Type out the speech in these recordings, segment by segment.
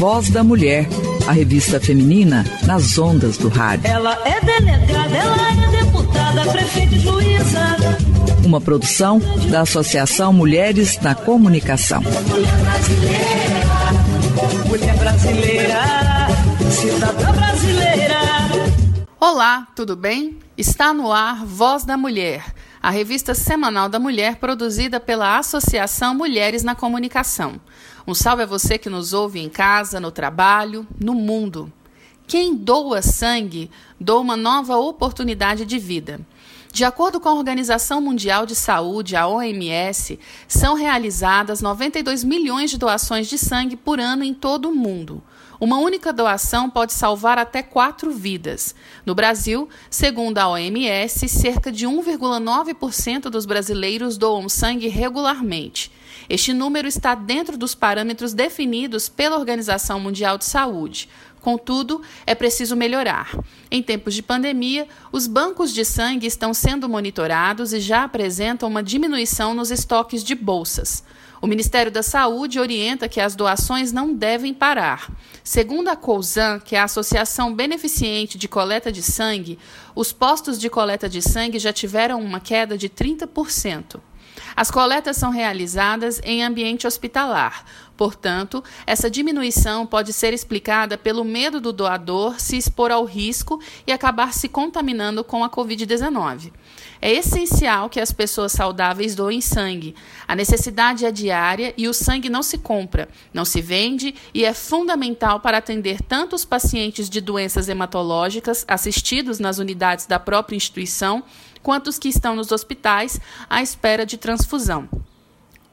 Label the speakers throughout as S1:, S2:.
S1: Voz da Mulher, a revista feminina nas ondas do rádio.
S2: Ela é delegada, ela é deputada, prefeita e juíza.
S1: Uma produção da Associação Mulheres na Comunicação.
S2: Mulher brasileira, mulher brasileira, cidadã brasileira.
S3: Olá, tudo bem? Está no ar Voz da Mulher, a revista semanal da mulher produzida pela Associação Mulheres na Comunicação. Um salve a você que nos ouve em casa, no trabalho, no mundo. Quem doa sangue, doa uma nova oportunidade de vida. De acordo com a Organização Mundial de Saúde, a OMS, são realizadas 92 milhões de doações de sangue por ano em todo o mundo. Uma única doação pode salvar até quatro vidas. No Brasil, segundo a OMS, cerca de 1,9% dos brasileiros doam sangue regularmente. Este número está dentro dos parâmetros definidos pela Organização Mundial de Saúde. Contudo, é preciso melhorar. Em tempos de pandemia, os bancos de sangue estão sendo monitorados e já apresentam uma diminuição nos estoques de bolsas. O Ministério da Saúde orienta que as doações não devem parar. Segundo a COUSAN, que é a Associação Beneficiente de Coleta de Sangue, os postos de coleta de sangue já tiveram uma queda de 30%. As coletas são realizadas em ambiente hospitalar. Portanto, essa diminuição pode ser explicada pelo medo do doador se expor ao risco e acabar se contaminando com a Covid-19. É essencial que as pessoas saudáveis doem sangue. A necessidade é diária e o sangue não se compra, não se vende e é fundamental para atender tanto os pacientes de doenças hematológicas assistidos nas unidades da própria instituição, quanto os que estão nos hospitais à espera de transfusão.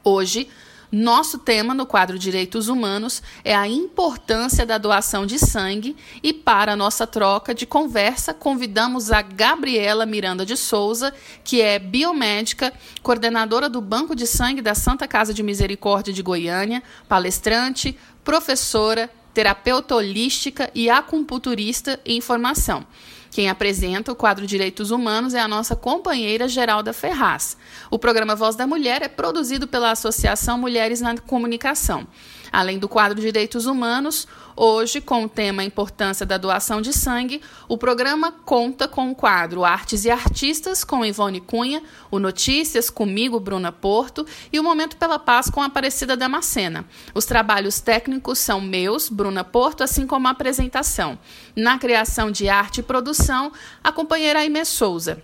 S3: Hoje, nosso tema no quadro Direitos Humanos é a importância da doação de sangue e para a nossa troca de conversa convidamos a Gabriela Miranda de Souza, que é biomédica, coordenadora do Banco de Sangue da Santa Casa de Misericórdia de Goiânia, palestrante, professora, terapeuta holística e acupunturista em formação. Quem apresenta o quadro Direitos Humanos é a nossa companheira Geralda Ferraz. O programa Voz da Mulher é produzido pela Associação Mulheres na Comunicação. Além do quadro Direitos Humanos, hoje, com o tema Importância da Doação de Sangue, o programa conta com o quadro Artes e Artistas, com Ivone Cunha, o Notícias, comigo, Bruna Porto, e o Momento pela Paz, com Aparecida Damascena. Os trabalhos técnicos são meus, Bruna Porto, assim como a apresentação. Na criação de arte e produção, a companheira Aimee Souza.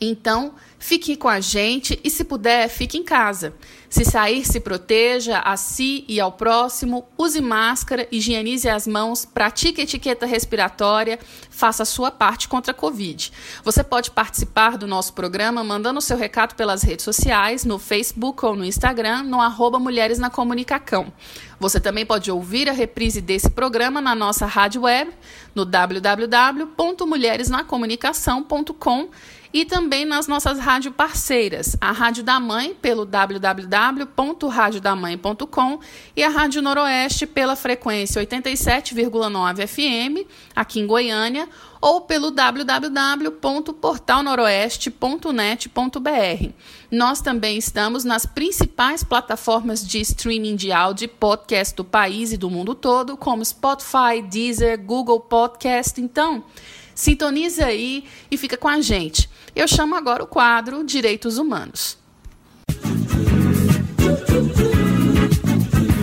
S3: Então, fique com a gente e, se puder, fique em casa. Se sair, se proteja a si e ao próximo, use máscara, higienize as mãos, pratique etiqueta respiratória, faça a sua parte contra a Covid. Você pode participar do nosso programa mandando seu recado pelas redes sociais, no Facebook ou no Instagram, no arroba Mulheres na Comunicacão. Você também pode ouvir a reprise desse programa na nossa rádio web, no www.mulheresnacomunicação.com e também nas nossas rádio parceiras, a Rádio da Mãe pelo www.radiodamãe.com e a Rádio Noroeste pela frequência 87,9 FM aqui em Goiânia ou pelo www.portalnoroeste.net.br. Nós também estamos nas principais plataformas de streaming de áudio e podcast do país e do mundo todo, como Spotify, Deezer, Google Podcast. Então, sintonize aí e fica com a gente. Eu chamo agora o quadro Direitos Humanos.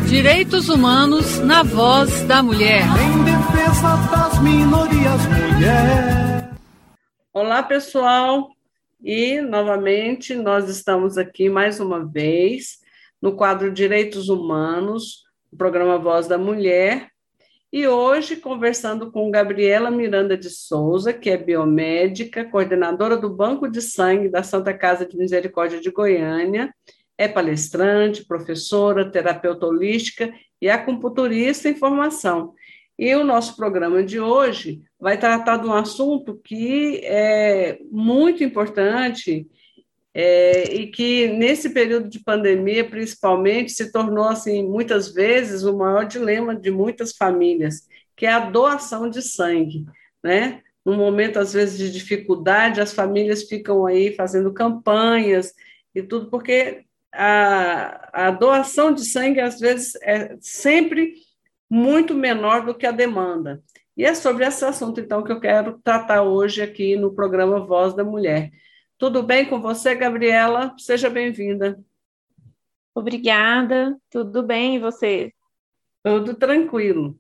S4: Direitos Humanos na voz da mulher.
S5: Em defesa das minorias, mulher.
S6: Olá, pessoal. E, novamente, nós estamos aqui mais uma vez no quadro Direitos Humanos, o programa Voz da Mulher, e hoje, conversando com Gabriela Miranda de Souza, que é biomédica, coordenadora do Banco de Sangue da Santa Casa de Misericórdia de Goiânia, é palestrante, professora, terapeuta holística e acupunturista em formação. E o nosso programa de hoje vai tratar de um assunto que é muito importante é, e que nesse período de pandemia, principalmente, se tornou assim muitas vezes o maior dilema de muitas famílias, que é a doação de sangue, né? Num momento às vezes de dificuldade, as famílias ficam aí fazendo campanhas e tudo porque a, a doação de sangue às vezes é sempre muito menor do que a demanda. E é sobre esse assunto, então, que eu quero tratar hoje aqui no programa Voz da Mulher. Tudo bem com você, Gabriela? Seja bem-vinda.
S7: Obrigada, tudo bem e você?
S6: Tudo tranquilo.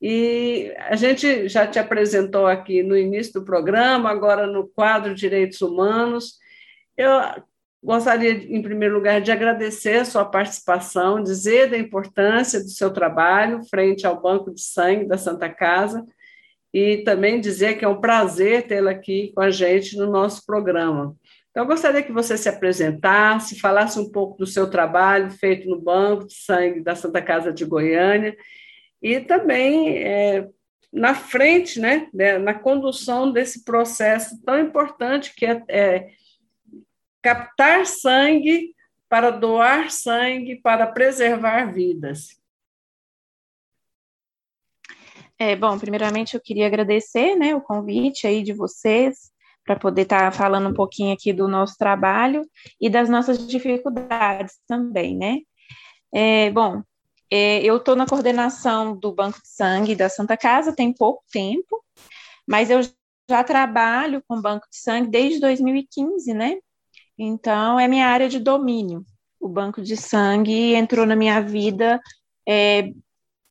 S6: E a gente já te apresentou aqui no início do programa, agora no quadro Direitos Humanos. Eu gostaria, em primeiro lugar, de agradecer a sua participação, dizer da importância do seu trabalho frente ao Banco de Sangue da Santa Casa e também dizer que é um prazer tê-la aqui com a gente no nosso programa. Então, eu gostaria que você se apresentasse, falasse um pouco do seu trabalho feito no Banco de Sangue da Santa Casa de Goiânia e também é, na frente, né, né, na condução desse processo tão importante que é, é captar sangue para doar sangue para preservar vidas.
S7: É, bom, primeiramente eu queria agradecer, né, o convite aí de vocês para poder estar tá falando um pouquinho aqui do nosso trabalho e das nossas dificuldades também, né? É, bom, é, eu estou na coordenação do Banco de Sangue da Santa Casa tem pouco tempo, mas eu já trabalho com Banco de Sangue desde 2015, né? Então, é minha área de domínio. O Banco de Sangue entrou na minha vida é,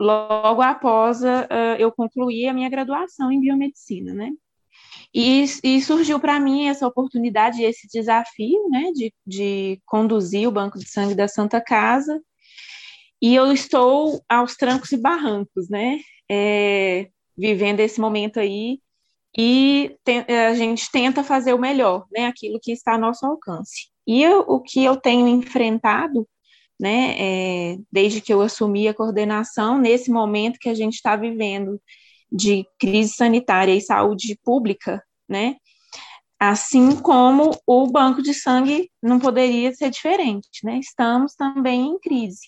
S7: logo após uh, eu concluir a minha graduação em biomedicina, né? E, e surgiu para mim essa oportunidade, esse desafio, né, de, de conduzir o Banco de Sangue da Santa Casa e eu estou aos trancos e barrancos, né? É, vivendo esse momento aí e te, a gente tenta fazer o melhor, né? Aquilo que está ao nosso alcance. E eu, o que eu tenho enfrentado, né? É, desde que eu assumi a coordenação, nesse momento que a gente está vivendo de crise sanitária e saúde pública, né? Assim como o banco de sangue não poderia ser diferente, né? Estamos também em crise.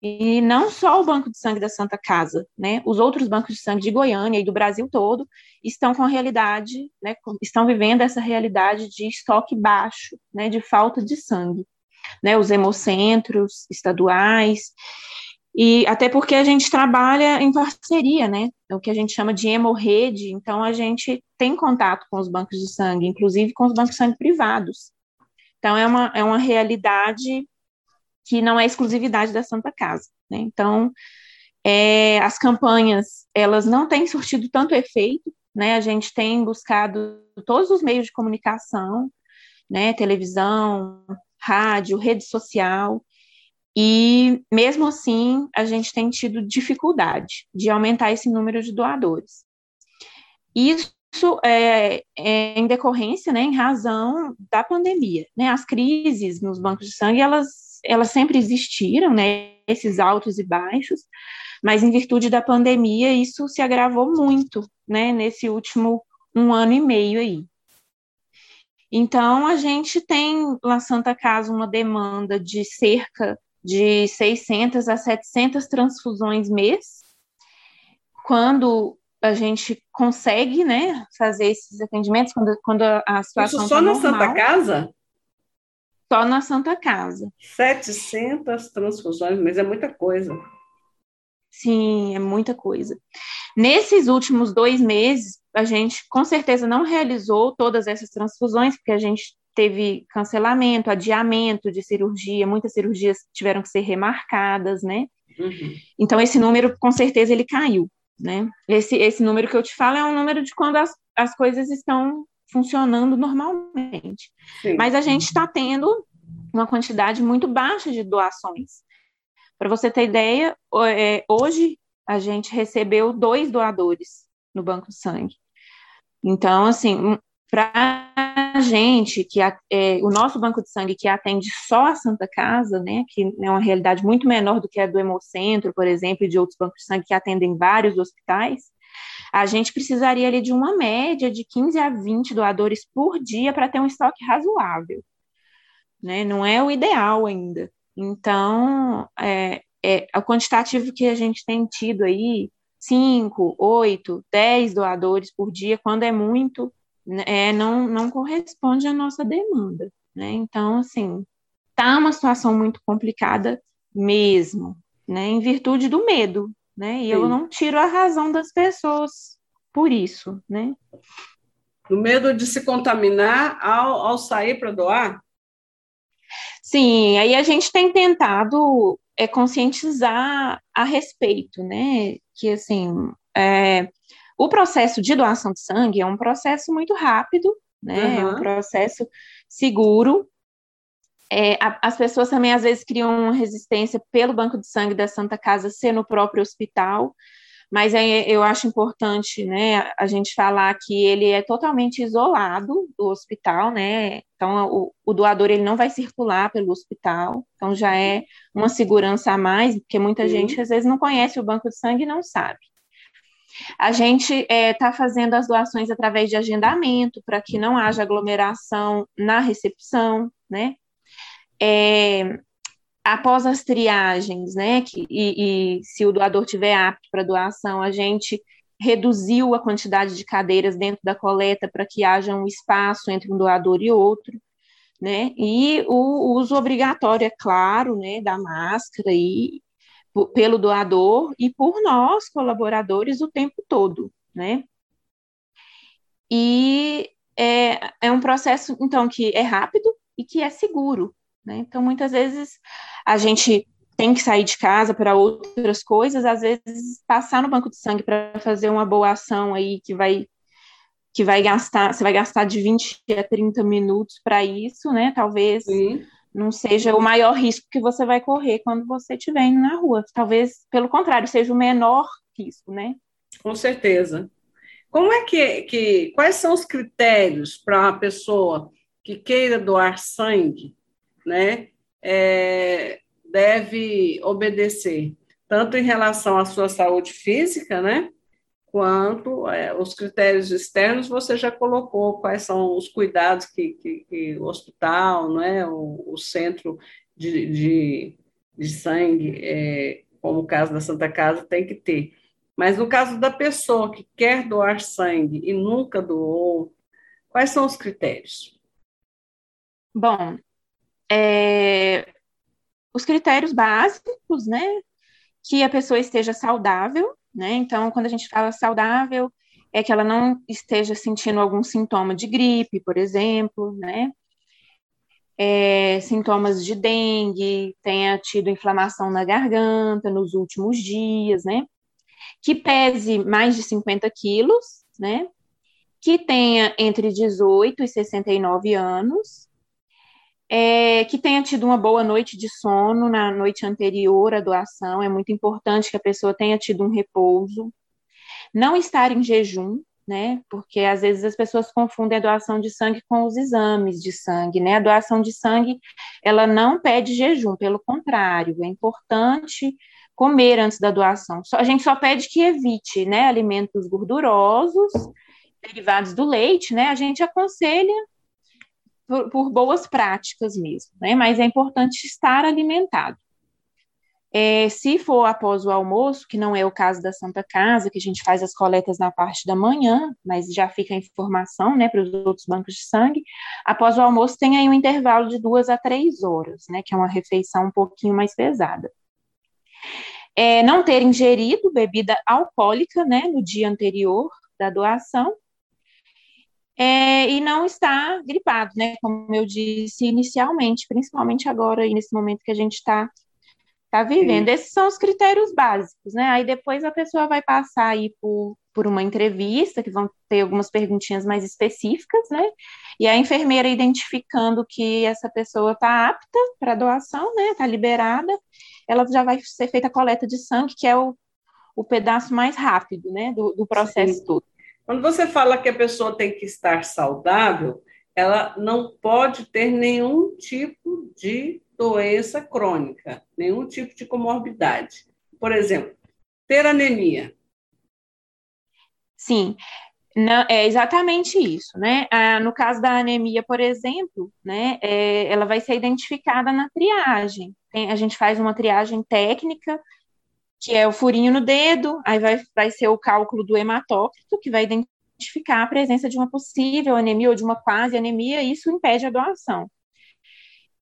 S7: E não só o Banco de Sangue da Santa Casa, né? Os outros bancos de sangue de Goiânia e do Brasil todo estão com a realidade, né? Estão vivendo essa realidade de estoque baixo, né? De falta de sangue, né? Os hemocentros estaduais e até porque a gente trabalha em parceria, né? É o que a gente chama de hemorrede. Então a gente tem contato com os bancos de sangue, inclusive com os bancos de sangue privados. Então é uma, é uma realidade que não é exclusividade da Santa Casa. Né? Então, é, as campanhas, elas não têm surtido tanto efeito, né? A gente tem buscado todos os meios de comunicação, né? Televisão, rádio, rede social, e mesmo assim a gente tem tido dificuldade de aumentar esse número de doadores. Isso é, é, em decorrência, né, em razão da pandemia, né, as crises nos bancos de sangue, elas elas sempre existiram, né, esses altos e baixos, mas em virtude da pandemia isso se agravou muito, né, nesse último um ano e meio aí. Então, a gente tem na Santa Casa uma demanda de cerca de 600 a 700 transfusões mês, quando a gente consegue, né, fazer esses atendimentos, quando, quando a situação
S6: Isso só tá na Santa Casa?
S7: Só na Santa Casa.
S6: 700 transfusões, mas é muita coisa.
S7: Sim, é muita coisa. Nesses últimos dois meses, a gente com certeza não realizou todas essas transfusões, porque a gente teve cancelamento, adiamento de cirurgia, muitas cirurgias tiveram que ser remarcadas, né? Uhum. Então, esse número, com certeza, ele caiu, né? Esse, esse número que eu te falo é um número de quando as, as coisas estão funcionando normalmente. Sim. Mas a gente está tendo uma quantidade muito baixa de doações. Para você ter ideia, é, hoje a gente recebeu dois doadores no banco de sangue. Então, assim, para a gente, que é, o nosso banco de sangue que atende só a Santa Casa, né, que é uma realidade muito menor do que a do Hemocentro, por exemplo, e de outros bancos de sangue que atendem vários hospitais, a gente precisaria ali de uma média de 15 a 20 doadores por dia para ter um estoque razoável. Né? Não é o ideal ainda. Então, é, é, o quantitativo que a gente tem tido aí, 5, 8, 10 doadores por dia, quando é muito, né, é, não, não corresponde à nossa demanda. Né? Então, assim, tá uma situação muito complicada mesmo. né, em virtude do medo, né? E Sim. eu não tiro a razão das pessoas por isso, né?
S6: Do medo de se contaminar ao, ao sair para doar?
S7: Sim, aí a gente tem tentado é, conscientizar a respeito, né? Que assim, é, o processo de doação de sangue é um processo muito rápido, né? Uhum. É um processo seguro. É, a, as pessoas também às vezes criam uma resistência pelo banco de sangue da Santa Casa ser no próprio hospital, mas aí eu acho importante, né, a gente falar que ele é totalmente isolado do hospital, né, então o, o, doador ele não vai circular pelo hospital, então já é uma segurança a mais, porque muita uhum. gente às vezes não conhece o banco de sangue e não sabe. A gente está é, tá fazendo as doações através de agendamento, para que não haja aglomeração na recepção, né, é, após as triagens, né, que, e, e se o doador tiver apto para doação, a gente reduziu a quantidade de cadeiras dentro da coleta para que haja um espaço entre um doador e outro, né, e o uso obrigatório, é claro, né, da máscara e pelo doador e por nós, colaboradores, o tempo todo, né. E é, é um processo, então, que é rápido e que é seguro, né? Então, muitas vezes, a gente tem que sair de casa para outras coisas, às vezes passar no banco de sangue para fazer uma boa ação aí que vai que vai gastar, você vai gastar de 20 a 30 minutos para isso, né? Talvez Sim. não seja o maior risco que você vai correr quando você estiver indo na rua. Talvez, pelo contrário, seja o menor risco, né?
S6: Com certeza. Como é que, que quais são os critérios para uma pessoa que queira doar sangue né, é, deve obedecer, tanto em relação à sua saúde física, né, quanto é, os critérios externos, você já colocou quais são os cuidados que, que, que o hospital, né, o, o centro de, de, de sangue, é, como o caso da Santa Casa, tem que ter. Mas no caso da pessoa que quer doar sangue e nunca doou, quais são os critérios?
S7: Bom, é, os critérios básicos, né? Que a pessoa esteja saudável, né? Então, quando a gente fala saudável, é que ela não esteja sentindo algum sintoma de gripe, por exemplo, né? É, sintomas de dengue, tenha tido inflamação na garganta nos últimos dias, né? Que pese mais de 50 quilos, né? Que tenha entre 18 e 69 anos, é, que tenha tido uma boa noite de sono na noite anterior à doação. É muito importante que a pessoa tenha tido um repouso. Não estar em jejum, né? Porque às vezes as pessoas confundem a doação de sangue com os exames de sangue, né? A doação de sangue, ela não pede jejum, pelo contrário, é importante comer antes da doação. a gente só pede que evite, né, alimentos gordurosos, derivados do leite, né? A gente aconselha por, por boas práticas mesmo, né? Mas é importante estar alimentado. É, se for após o almoço, que não é o caso da Santa Casa, que a gente faz as coletas na parte da manhã, mas já fica a informação né, para os outros bancos de sangue, após o almoço tem aí um intervalo de duas a três horas, né, que é uma refeição um pouquinho mais pesada. É, não ter ingerido bebida alcoólica né, no dia anterior da doação, é, e não está gripado, né? Como eu disse inicialmente, principalmente agora, nesse momento que a gente está tá vivendo. Sim. Esses são os critérios básicos, né? Aí depois a pessoa vai passar aí por, por uma entrevista, que vão ter algumas perguntinhas mais específicas, né? E a enfermeira identificando que essa pessoa está apta para doação, né? Está liberada, ela já vai ser feita a coleta de sangue, que é o, o pedaço mais rápido, né? Do, do processo Sim. todo.
S6: Quando você fala que a pessoa tem que estar saudável, ela não pode ter nenhum tipo de doença crônica, nenhum tipo de comorbidade. Por exemplo, ter anemia.
S7: Sim, não, é exatamente isso, né? Ah, no caso da anemia, por exemplo, né, é, ela vai ser identificada na triagem. Tem, a gente faz uma triagem técnica que é o furinho no dedo, aí vai, vai ser o cálculo do hematócrito, que vai identificar a presença de uma possível anemia ou de uma quase anemia, e isso impede a doação.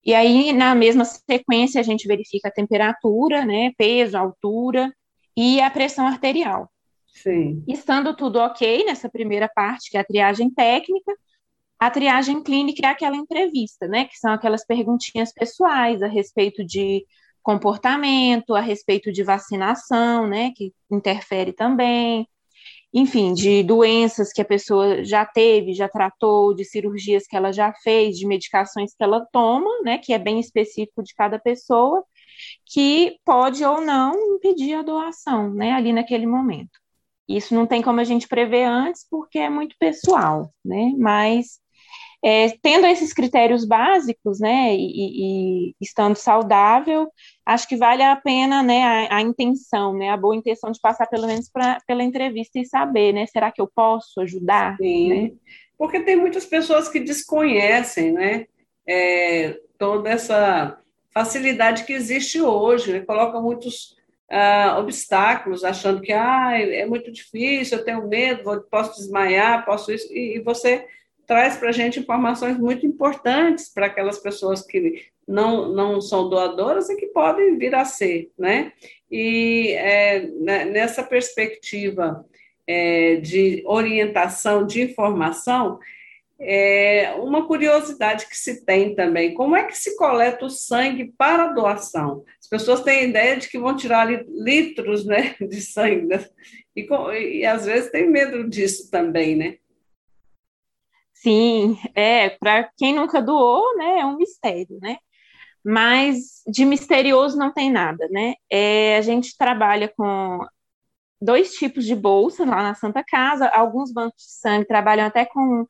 S7: E aí, na mesma sequência, a gente verifica a temperatura, né, peso, altura e a pressão arterial.
S6: Sim.
S7: Estando tudo ok nessa primeira parte, que é a triagem técnica, a triagem clínica é aquela entrevista, né, que são aquelas perguntinhas pessoais a respeito de comportamento, a respeito de vacinação, né, que interfere também, enfim, de doenças que a pessoa já teve, já tratou, de cirurgias que ela já fez, de medicações que ela toma, né, que é bem específico de cada pessoa, que pode ou não impedir a doação, né, ali naquele momento. Isso não tem como a gente prever antes, porque é muito pessoal, né, mas é, tendo esses critérios básicos, né, e, e, estando saudável, acho que vale a pena, né, a, a intenção, né, a boa intenção de passar pelo menos pra, pela entrevista e saber, né, será que eu posso ajudar?
S6: Sim,
S7: né?
S6: porque tem muitas pessoas que desconhecem, né, é, toda essa facilidade que existe hoje, né, coloca muitos ah, obstáculos, achando que ah, é muito difícil, eu tenho medo, posso desmaiar, posso isso, e, e você traz para a gente informações muito importantes para aquelas pessoas que não, não são doadoras e que podem vir a ser, né? E é, né, nessa perspectiva é, de orientação, de informação, é uma curiosidade que se tem também, como é que se coleta o sangue para doação? As pessoas têm a ideia de que vão tirar litros né, de sangue, né? e, e às vezes tem medo disso também, né?
S7: Sim, é, para quem nunca doou, né, é um mistério, né? Mas de misterioso não tem nada, né? É, a gente trabalha com dois tipos de bolsa lá na Santa Casa, alguns bancos de sangue trabalham até com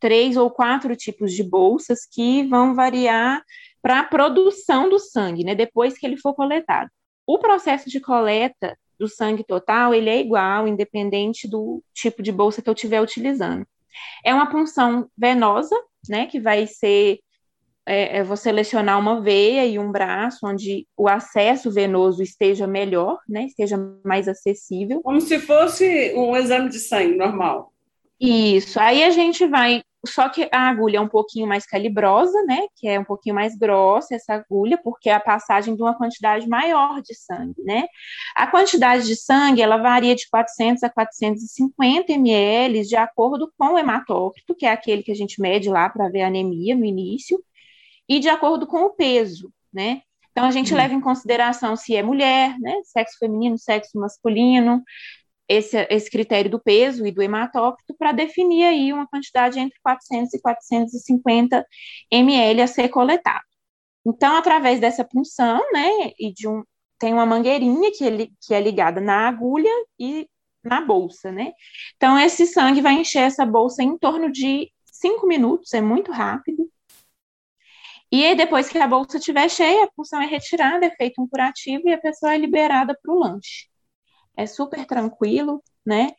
S7: três ou quatro tipos de bolsas que vão variar para a produção do sangue, né, depois que ele for coletado. O processo de coleta do sangue total, ele é igual, independente do tipo de bolsa que eu estiver utilizando. É uma punção venosa, né, que vai ser é, é, vou selecionar uma veia e um braço onde o acesso venoso esteja melhor, né, esteja mais acessível.
S6: Como se fosse um exame de sangue normal.
S7: Isso. Aí a gente vai só que a agulha é um pouquinho mais calibrosa, né? Que é um pouquinho mais grossa essa agulha, porque é a passagem de uma quantidade maior de sangue, né? A quantidade de sangue, ela varia de 400 a 450 ml, de acordo com o hematócrito, que é aquele que a gente mede lá para ver a anemia no início, e de acordo com o peso, né? Então, a gente uhum. leva em consideração se é mulher, né? Sexo feminino, sexo masculino, esse, esse critério do peso e do hematócrito para definir aí uma quantidade entre 400 e 450 ml a ser coletado. Então, através dessa punção, né, e de um, tem uma mangueirinha que, ele, que é ligada na agulha e na bolsa, né? Então, esse sangue vai encher essa bolsa em torno de 5 minutos, é muito rápido. E aí, depois que a bolsa estiver cheia, a punção é retirada, é feito um curativo e a pessoa é liberada para o lanche é super tranquilo, né?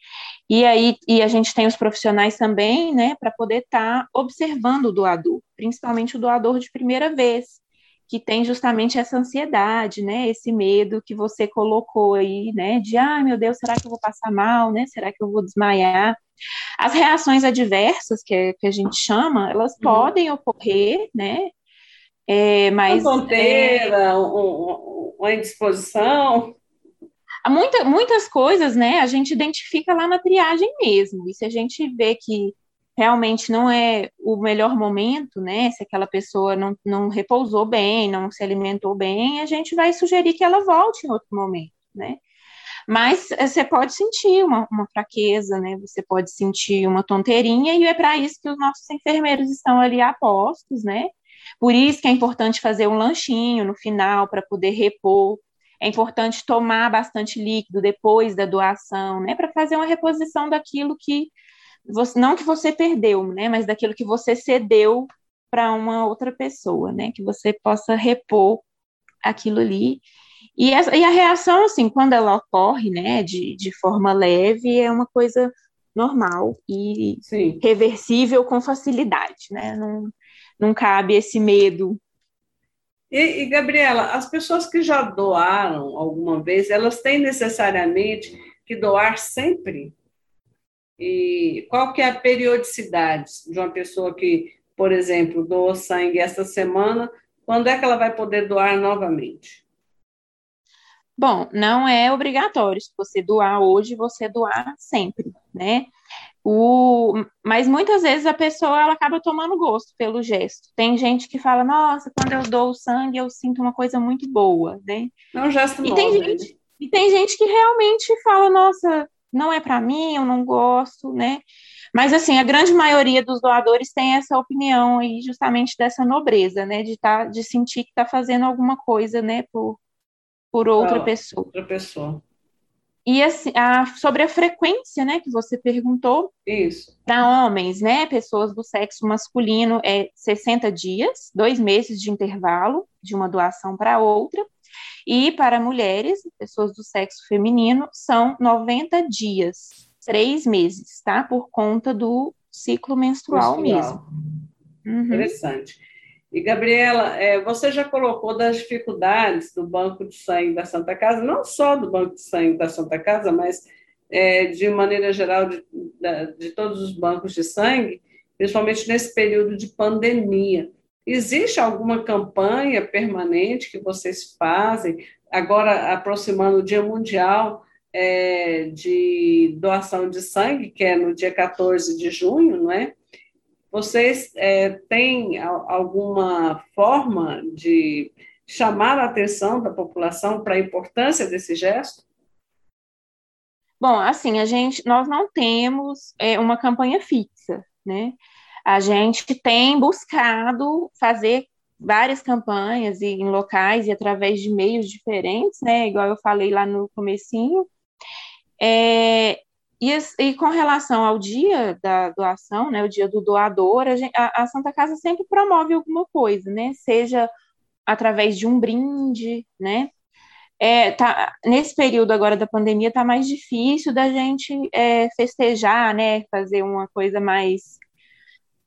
S7: E aí e a gente tem os profissionais também, né, para poder estar tá observando o doador, principalmente o doador de primeira vez, que tem justamente essa ansiedade, né, esse medo que você colocou aí, né, de ah, meu Deus, será que eu vou passar mal, né? Será que eu vou desmaiar? As reações adversas que, é, que a gente chama, elas uhum. podem ocorrer, né?
S6: É, mas uma tonteira, é... uma indisposição
S7: muita, muitas coisas, né, a gente identifica lá na triagem mesmo. E se a gente vê que realmente não é o melhor momento, né, se aquela pessoa não, não repousou bem, não se alimentou bem, a gente vai sugerir que ela volte em outro momento, né. Mas eh, você pode sentir uma, uma fraqueza, né, você pode sentir uma tonteirinha, e é para isso que os nossos enfermeiros estão ali a postos, né, por isso que é importante fazer um lanchinho no final para poder repor é importante tomar bastante líquido depois da doação, né, para fazer uma reposição daquilo que você, não que você perdeu, né, mas daquilo que você cedeu para uma outra pessoa, né, que você possa repor aquilo ali. E a, e a reação, assim, quando ela ocorre, né, de, de forma leve, é uma coisa normal e Sim. reversível com facilidade, né, não, não cabe esse medo
S6: e, e, Gabriela, as pessoas que já doaram alguma vez, elas têm necessariamente que doar sempre? E qual que é a periodicidade de uma pessoa que, por exemplo, doou sangue esta semana, Quando é que ela vai poder doar novamente?
S7: Bom, não é obrigatório. Se você doar hoje, você doar sempre, né? O, mas muitas vezes a pessoa ela acaba tomando gosto pelo gesto. Tem gente que fala, nossa, quando eu dou sangue eu sinto uma coisa muito boa, né?
S6: É um gesto
S7: e
S6: novo,
S7: tem
S6: né?
S7: gente E tem gente que realmente fala, nossa, não é para mim, eu não gosto, né? Mas assim, a grande maioria dos doadores tem essa opinião aí, justamente dessa nobreza, né? De, tá, de sentir que está fazendo alguma coisa, né, por, por outra
S6: Ah,
S7: pessoa.
S6: Outra pessoa.
S7: E assim, a, sobre a frequência, né, que você perguntou,
S6: Isso.
S7: para homens, né, pessoas do sexo masculino, é 60 dias, dois meses de intervalo de uma doação para outra. E para mulheres, pessoas do sexo feminino, são 90 dias, três meses, tá? Por conta do ciclo menstrual,
S6: Menstrual.
S7: mesmo. Uhum.
S6: Interessante. E, Gabriela, é, você já colocou das dificuldades do Banco de Sangue da Santa Casa, não só do Banco de Sangue da Santa Casa, mas é, de maneira geral de, de todos os bancos de sangue, principalmente nesse período de pandemia. Existe alguma campanha permanente que vocês fazem, agora aproximando o Dia Mundial é, de Doação de Sangue, que é no dia 14 de junho, não é? Vocês é, têm al- alguma forma de chamar a atenção da população para a importância desse gesto?
S7: Bom, assim, a gente, nós não temos é, uma campanha fixa, né? A gente tem buscado fazer várias campanhas e, em locais e através de meios diferentes, né? Igual eu falei lá no comecinho. É, e, e com relação ao dia da doação, né? O dia do doador, a, gen- a- a Santa Casa sempre promove alguma coisa, né? Seja através de um brinde, né? É, tá, nesse período agora da pandemia tá mais difícil da gente é, festejar, né? Fazer uma coisa mais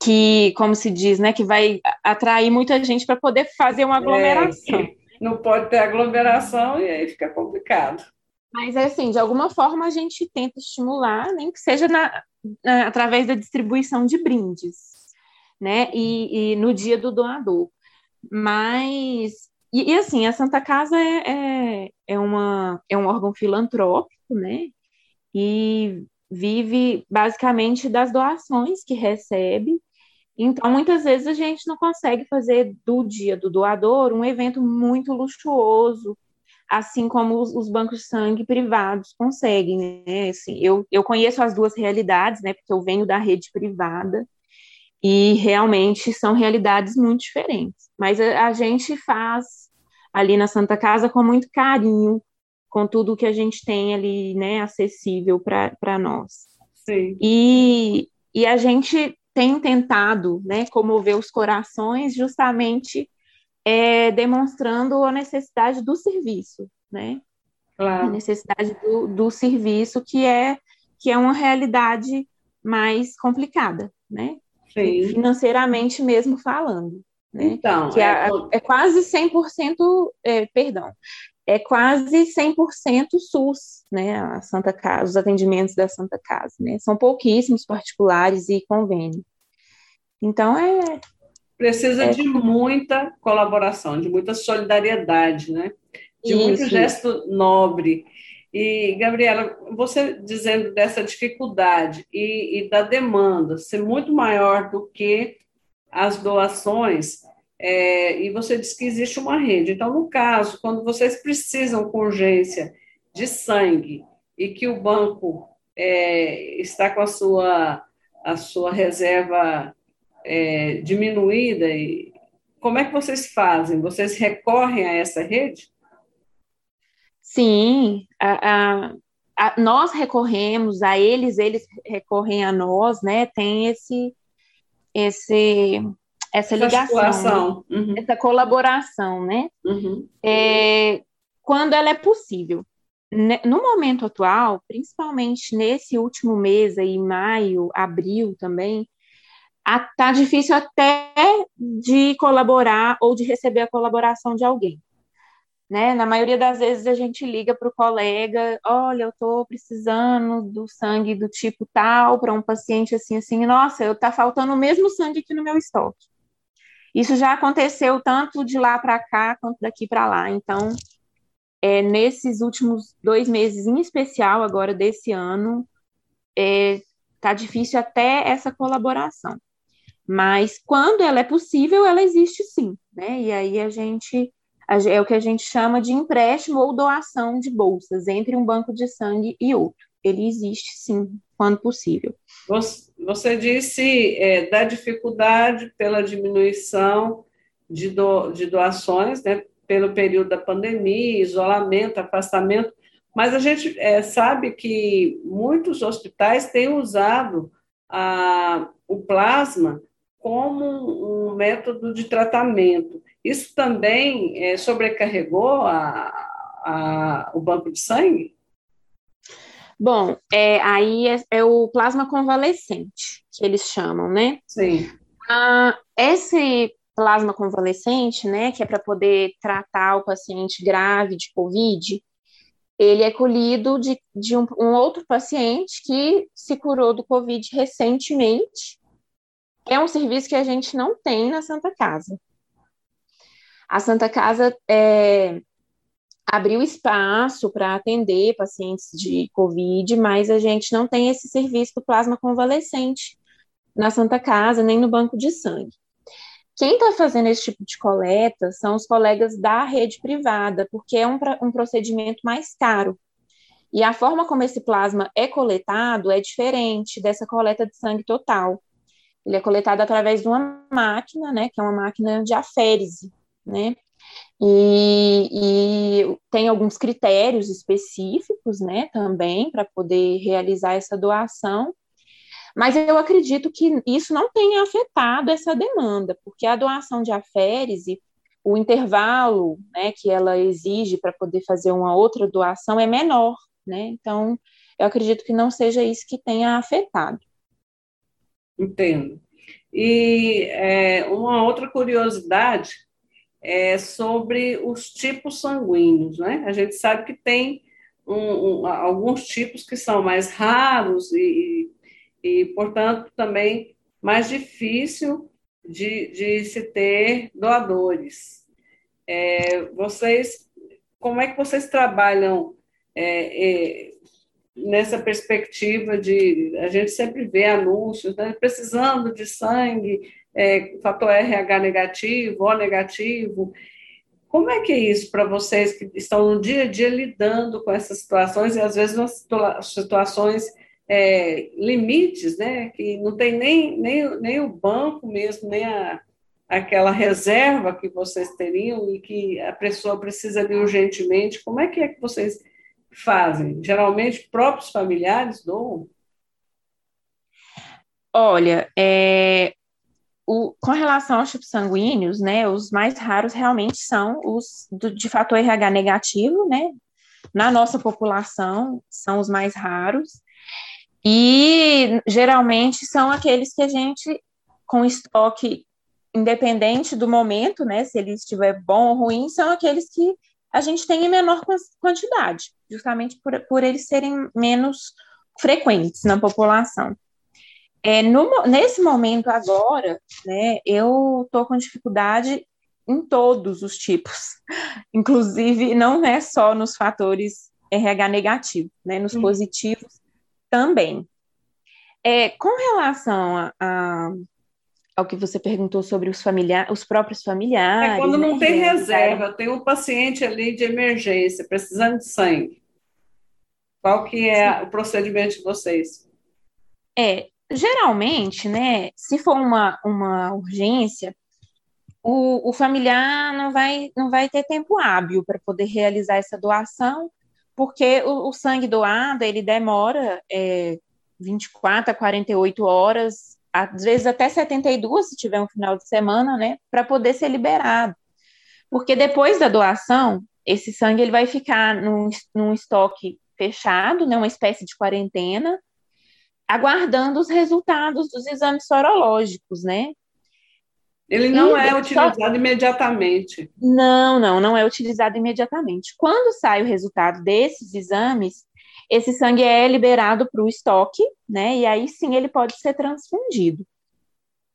S7: que, como se diz, né? Que vai atrair muita gente para poder fazer uma aglomeração.
S6: É, não pode ter aglomeração e aí fica complicado.
S7: Mas é assim, de alguma forma a gente tenta estimular, nem que seja na, na- através da distribuição de brindes, né? E, e no dia do doador. Mas e, e, assim, a Santa Casa é, é, é, uma, é um órgão filantrópico, né? E vive basicamente das doações que recebe. Então, muitas vezes a gente não consegue fazer do dia do doador um evento muito luxuoso, assim como os, os bancos de sangue privados conseguem, né? Assim, eu, eu conheço as duas realidades, né? Porque eu venho da rede privada e realmente são realidades muito diferentes. Mas a, a gente faz ali na Santa Casa com muito carinho, com tudo que a gente tem ali, né, acessível para nós.
S6: Sim.
S7: E, e a gente tem tentado, né, comover os corações justamente é, demonstrando a necessidade do serviço, né? A
S6: Claro.
S7: necessidade do, do serviço que é que é uma realidade mais complicada, né?
S6: Sim.
S7: Financeiramente mesmo falando, né?
S6: Então,
S7: Que
S6: é,
S7: é, é quase 100%, é, perdão, é quase 100% SUS, né? A Santa Casa, os atendimentos da Santa Casa, né? São pouquíssimos particulares e convênio. Então é
S6: precisa
S7: é
S6: de muita colaboração, de muita solidariedade, né? De muito
S7: isso.
S6: gesto nobre. E, Gabriela, você dizendo dessa dificuldade e, e da demanda ser muito maior do que as doações, é, e você disse que existe uma rede. Então, no caso, quando vocês precisam com urgência de sangue e que o banco é, está com a sua, a sua reserva é, diminuída, e como é que vocês fazem? Vocês recorrem a essa rede?
S7: Sim, a, a, a, nós recorremos a eles, eles recorrem a nós, né? Tem esse, esse, essa, essa ligação, né? uhum. essa colaboração, né?
S6: Uhum.
S7: É, quando ela é possível. No momento atual, principalmente nesse último mês aí, maio, abril também, tá difícil até de colaborar ou de receber a colaboração de alguém. Né? Na maioria das vezes a gente liga para o colega, olha, eu estou precisando do sangue do tipo tal para um paciente assim, assim, nossa, eu tá faltando o mesmo sangue aqui no meu estoque. Isso já aconteceu tanto de lá para cá quanto daqui para lá. Então, é, nesses últimos dois meses, em especial agora desse ano, é, tá difícil até essa colaboração. Mas quando ela é possível, ela existe sim, né? E aí a gente é o que a gente chama de empréstimo ou doação de bolsas entre um banco de sangue e outro. Ele existe sim, quando possível.
S6: Você, disse é, da dificuldade pela diminuição de, do, de doações, né, pelo período da pandemia, isolamento, afastamento, mas a gente é, sabe que muitos hospitais têm usado a, o plasma como um método de tratamento. Isso também é, sobrecarregou a, a, o banco de sangue?
S7: Bom, é, aí é, é, o plasma convalescente, que eles chamam, né?
S6: Sim.
S7: Ah, esse plasma convalescente, né, que é para poder tratar o paciente grave de Covid, ele é colhido de, de um, um, outro paciente que se curou do Covid recentemente. É um serviço que a gente não tem na Santa Casa. A Santa Casa é, abriu espaço para atender pacientes de Covid, mas a gente não tem esse serviço do plasma convalescente na Santa Casa, nem no banco de sangue. Quem está fazendo esse tipo de coleta são os colegas da rede privada, porque é um, um procedimento mais caro. E a forma como esse plasma é coletado é diferente dessa coleta de sangue total. Ele é coletado através de uma máquina, né, que é uma máquina de aférese, né, e, e, tem alguns critérios específicos, né, também, para poder realizar essa doação, mas eu acredito que isso não tenha afetado essa demanda, porque a doação de aférese, o intervalo né, que ela exige para poder fazer uma outra doação é menor, né? Então, eu acredito que não seja isso que tenha afetado.
S6: Entendo. E é, uma outra curiosidade é sobre os tipos sanguíneos, né? A gente sabe que tem um, um, alguns tipos que são mais raros e, e, portanto, também mais difícil de, de se ter doadores. É, vocês, como é que vocês trabalham é, é, nessa perspectiva de a gente sempre vê anúncios, né, precisando de sangue, é, fator RH negativo, O negativo. Como é que é isso para vocês que estão no dia a dia lidando com essas situações e às vezes situações é, limites, né? Que não tem nem, nem, nem o banco mesmo, nem a, aquela reserva que vocês teriam e que a pessoa precisa de urgentemente. Como é que é que vocês fazem? Geralmente, próprios familiares doam?
S7: Olha, é, o, com relação aos tipos sanguíneos, né, os mais raros realmente são os do, de fator RH negativo, né? Na nossa população, são os mais raros. E geralmente são aqueles que a gente, com estoque independente do momento, né, se ele estiver bom ou ruim, são aqueles que a gente tem em menor quantidade, justamente por, por eles serem menos frequentes na população. É, no, nesse momento agora, né, eu estou com dificuldade em todos os tipos, inclusive não é só nos fatores RH negativo, né, nos hum. positivos também. É, com relação a, a, ao que você perguntou sobre os familiares, os próprios familiares.
S6: É quando não né, tem reserva, tem um paciente ali de emergência, precisando de sangue. Qual que é Sim. o procedimento de vocês?
S7: É, geralmente, né, se for uma, uma urgência, o, o familiar não vai, não vai ter tempo hábil para poder realizar essa doação, porque o, o sangue doado, ele demora é, 24 a 48 horas, às vezes até 72, se tiver um final de semana, né, para poder ser liberado. Porque depois da doação, esse sangue ele vai ficar num, num estoque fechado, né, uma espécie de quarentena, aguardando os resultados dos exames sorológicos, né?
S6: Ele não e é utilizado só... imediatamente.
S7: Não, não, não é utilizado imediatamente. Quando sai o resultado desses exames, esse sangue é liberado para o estoque, né? E aí sim ele pode ser transfundido.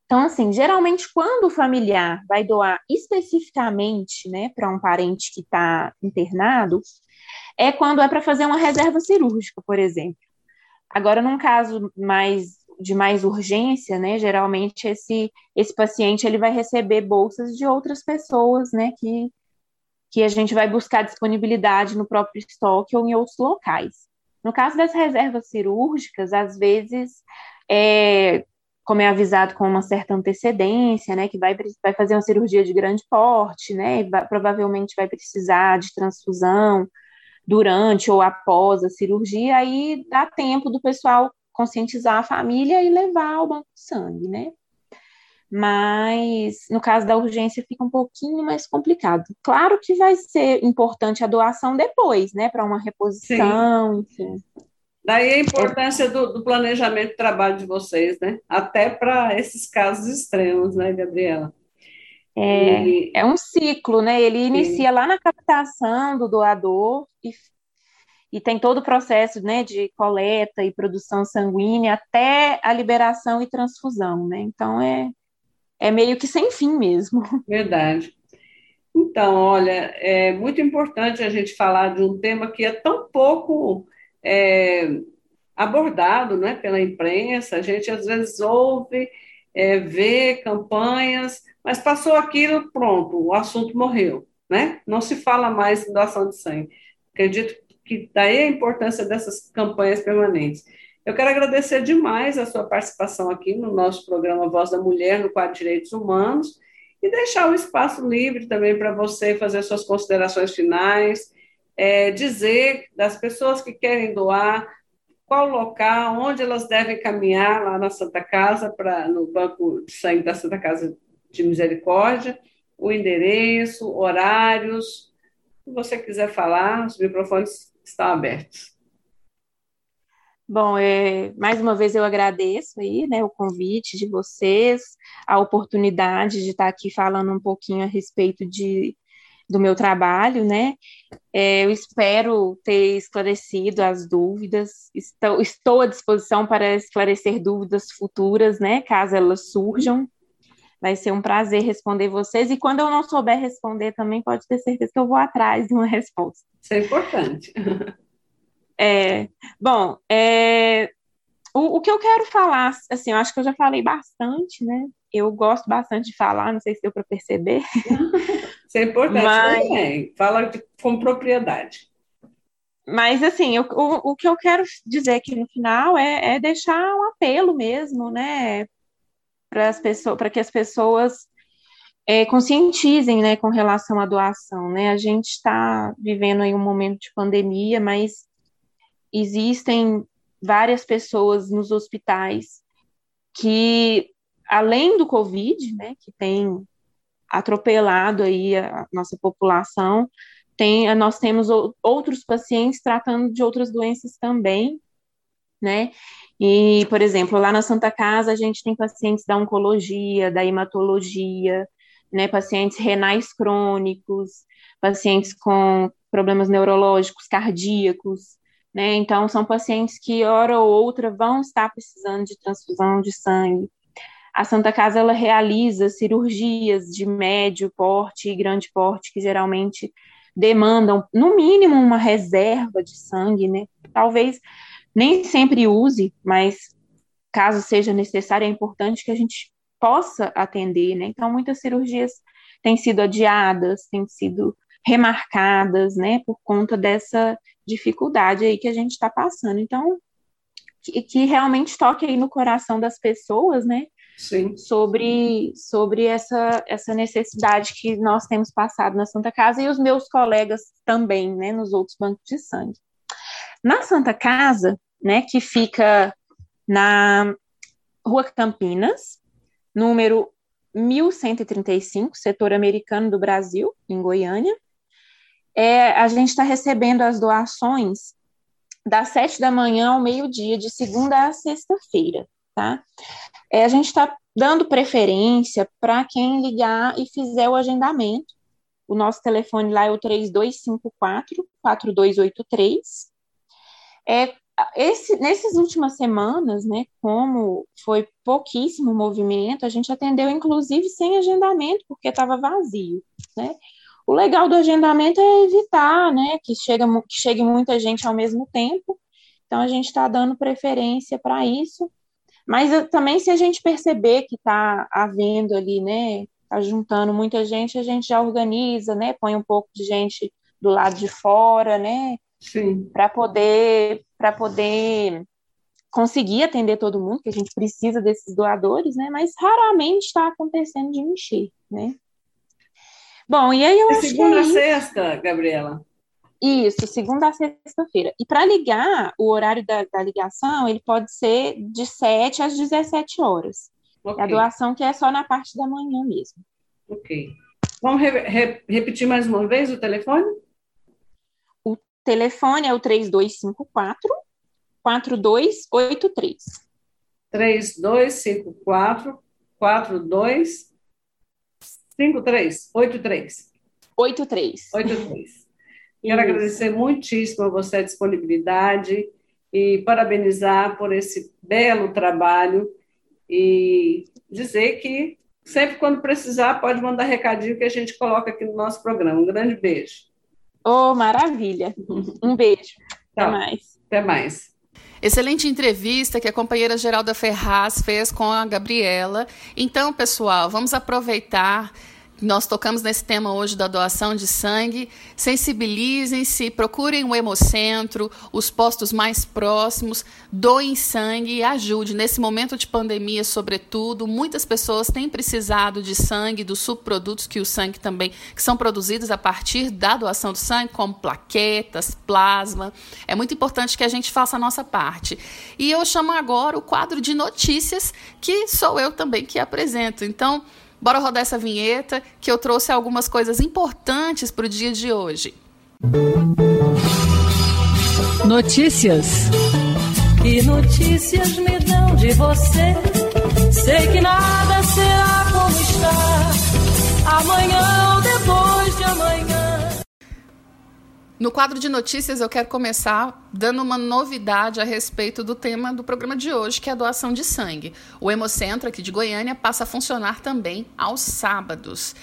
S7: Então, assim, geralmente quando o familiar vai doar especificamente, né, para um parente que está internado, é quando é para fazer uma reserva cirúrgica, por exemplo. Agora, num caso mais de mais urgência, né, geralmente esse esse paciente ele vai receber bolsas de outras pessoas, né, que que a gente vai buscar disponibilidade no próprio estoque ou em outros locais. No caso das reservas cirúrgicas, às vezes, é, como é avisado com uma certa antecedência, né, que vai, vai fazer uma cirurgia de grande porte, né, vai, provavelmente vai precisar de transfusão durante ou após a cirurgia, aí dá tempo do pessoal conscientizar a família e levar ao banco de sangue, né? Mas no caso da urgência fica um pouquinho mais complicado. Claro que vai ser importante a doação depois, né, para uma reposição, Sim. enfim.
S6: Daí a importância do, do, planejamento de trabalho de vocês, né? Até para esses casos extremos, né, Gabriela?
S7: É, e... é um ciclo, né? Ele Sim. inicia lá na captação do doador e, e tem todo o processo né, de coleta e produção sanguínea até a liberação e transfusão, né? Então é, é meio que sem fim mesmo.
S6: Verdade. Então, olha, é muito importante a gente falar de um tema que é tão pouco é, abordado né, pela imprensa. A gente às vezes ouve, é, vê campanhas, mas passou aquilo, pronto, o assunto morreu. Né? Não se fala mais em doação de sangue. Acredito que daí a importância dessas campanhas permanentes. Eu quero agradecer demais a sua participação aqui no nosso programa Voz da Mulher, no quadro Direitos Humanos, e deixar o espaço livre também para você fazer suas considerações finais, é, dizer das pessoas que querem doar, qual local, onde elas devem caminhar lá na Santa Casa, no Banco de Sangue da Santa Casa de Misericórdia, o endereço, horários. Se você quiser falar, os microfones estão abertos.
S7: Bom, é, mais uma vez eu agradeço aí, né, o convite de vocês, a oportunidade de estar aqui falando um pouquinho a respeito de, do meu trabalho, né? É, eu espero ter esclarecido as dúvidas, estou, estou à disposição para esclarecer dúvidas futuras, né, caso elas surjam. Vai ser um prazer responder vocês, e quando eu não souber responder também, pode ter certeza que eu vou atrás de uma resposta.
S6: Isso é importante.
S7: É, bom, é, o, o, que eu quero falar, assim, eu acho que eu já falei bastante, né? Eu gosto bastante de falar, não sei se deu para perceber.
S6: Isso é importante Mas, também, fala de, com propriedade.
S7: Mas, assim, eu, o, o que eu quero dizer aqui no final é, é deixar um apelo mesmo, né? Para as pessoas, para que as pessoas é, conscientizem, né, com relação à doação, né? A gente está vivendo aí um momento de pandemia, mas existem várias pessoas nos hospitais que, além do Covid, né, que tem atropelado aí a nossa população, tem, nós temos outros pacientes tratando de outras doenças também, né? E, por exemplo, lá na Santa Casa a gente tem pacientes da oncologia, da hematologia, né, pacientes renais crônicos, pacientes com problemas neurológicos, cardíacos, né? Então, são pacientes que, hora ou outra, vão estar precisando de transfusão de sangue. A Santa Casa ela realiza cirurgias de médio porte e grande porte, que geralmente demandam, no mínimo, uma reserva de sangue, né? Talvez nem sempre use, mas caso seja necessário, é importante que a gente possa atender, né? Então, muitas cirurgias têm sido adiadas, têm sido remarcadas, né, por conta dessa dificuldade aí que a gente está passando. Então, que, que, realmente toque aí no coração das pessoas, né,
S6: Sim.
S7: sobre, sobre essa, essa necessidade que nós temos passado na Santa Casa e os meus colegas também, né, nos outros bancos de sangue. Na Santa Casa, né, que fica na Rua Campinas, número 1135, setor americano do Brasil, em Goiânia é, a gente está recebendo as doações das sete da manhã ao meio-dia, de segunda a sexta-feira, tá? É, a gente está dando preferência para quem ligar e fizer o agendamento. O nosso telefone lá é o 3254-4283. É, esse, nessas últimas semanas, né, como foi pouquíssimo movimento, a gente atendeu inclusive sem agendamento, porque estava vazio, né? O legal do agendamento é evitar, né, que, chega, que chegue muita gente ao mesmo tempo, então a gente está dando preferência para isso, mas eh, também se a gente perceber que está havendo ali, né, está juntando muita gente, a gente já organiza, né, põe um pouco de gente do lado de fora, né, para poder para poder conseguir atender todo mundo, que a gente precisa desses doadores, né? Mas raramente está acontecendo de mexer, né? Bom, e aí eu
S6: é
S7: acho
S6: segunda
S7: que
S6: a sexta, Gabriela.
S7: Isso, segunda a sexta-feira. E para ligar, o horário da, da, ligação, ele pode ser de 7 às 17 horas. Okay. A doação que é só na parte da manhã mesmo.
S6: Ok. Vamos re re repetir mais uma vez o telefone?
S7: Telefone é o 3254 4283.
S6: 3254 4253 83.
S7: 83.
S6: 83. Quero Isso. agradecer muitíssimo a você a disponibilidade e parabenizar por esse belo trabalho e dizer que sempre quando precisar pode mandar recadinho que a gente coloca aqui no nosso programa. Um grande beijo.
S7: Oh, maravilha. Um beijo. Até mais.
S6: Até mais.
S3: Excelente entrevista que a companheira Geralda Ferraz fez com a Gabriela. Então, pessoal, vamos aproveitar nós tocamos nesse tema hoje da doação de sangue. Sensibilizem-se, procurem o Hemocentro, os postos mais próximos, doem sangue e ajude. Nesse momento de pandemia, sobretudo, muitas pessoas têm precisado de sangue, dos subprodutos que o sangue também, que são produzidos a partir da doação do sangue, como plaquetas, plasma. É muito importante que a gente faça a nossa parte. E eu chamo agora o quadro de notícias, que sou eu também que apresento. Então, Bora rodar essa vinheta que eu trouxe algumas coisas importantes para o dia de hoje.
S4: Notícias.
S2: Que notícias me dão de você? Sei que nada será como está amanhã
S3: No quadro de notícias, eu quero começar dando uma novidade a respeito do tema do programa de hoje, que é a doação de sangue. O Hemocentro aqui de Goiânia passa a funcionar também aos sábados.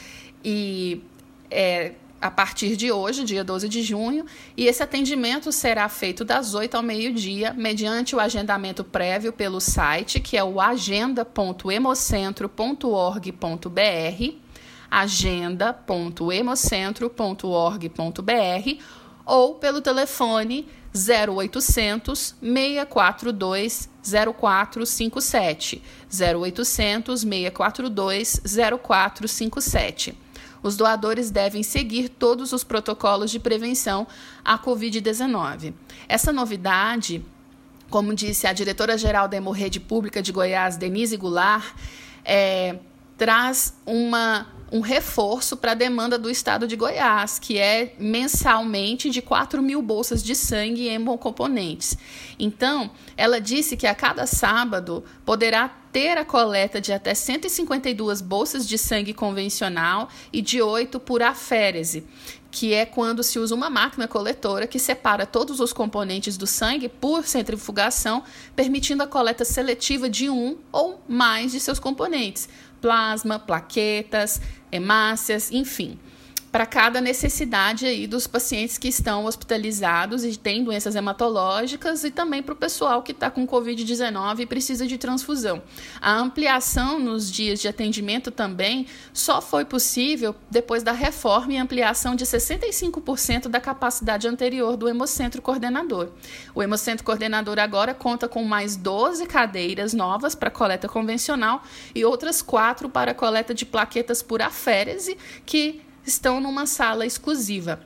S3: E é, a partir de hoje, dia 12 de junho, e esse atendimento será feito das 8 ao meio-dia, mediante o agendamento prévio pelo site, que é o agenda.hemocentro.org.br, agenda.hemocentro.org.br ou pelo telefone 0800 642 0457. 0800 642 0457. Os doadores devem seguir todos os protocolos de prevenção à Covid-19. Essa novidade, como disse a diretora-geral da Hemorrede Pública de Goiás, Denise Goulart, é, traz uma um reforço para a demanda do estado de Goiás, que é mensalmente de 4 mil bolsas de sangue em hemocomponentes. Então, ela disse que a cada sábado poderá ter a coleta de até 152 bolsas de sangue convencional e de 8 por aférese, que é quando se usa uma máquina coletora que separa todos os componentes do sangue por centrifugação, permitindo a coleta seletiva de um ou mais de seus componentes plasma, plaquetas, hemácias, enfim para cada necessidade aí dos pacientes que estão hospitalizados e têm doenças hematológicas e também para o pessoal que está com Covid-19 e precisa de transfusão. A ampliação nos dias de atendimento também só foi possível depois da reforma e ampliação de 65% da capacidade anterior do Hemocentro Coordenador. O Hemocentro Coordenador agora conta com mais 12 cadeiras novas para coleta convencional e outras quatro para coleta de plaquetas por aférese, que estão numa sala exclusiva.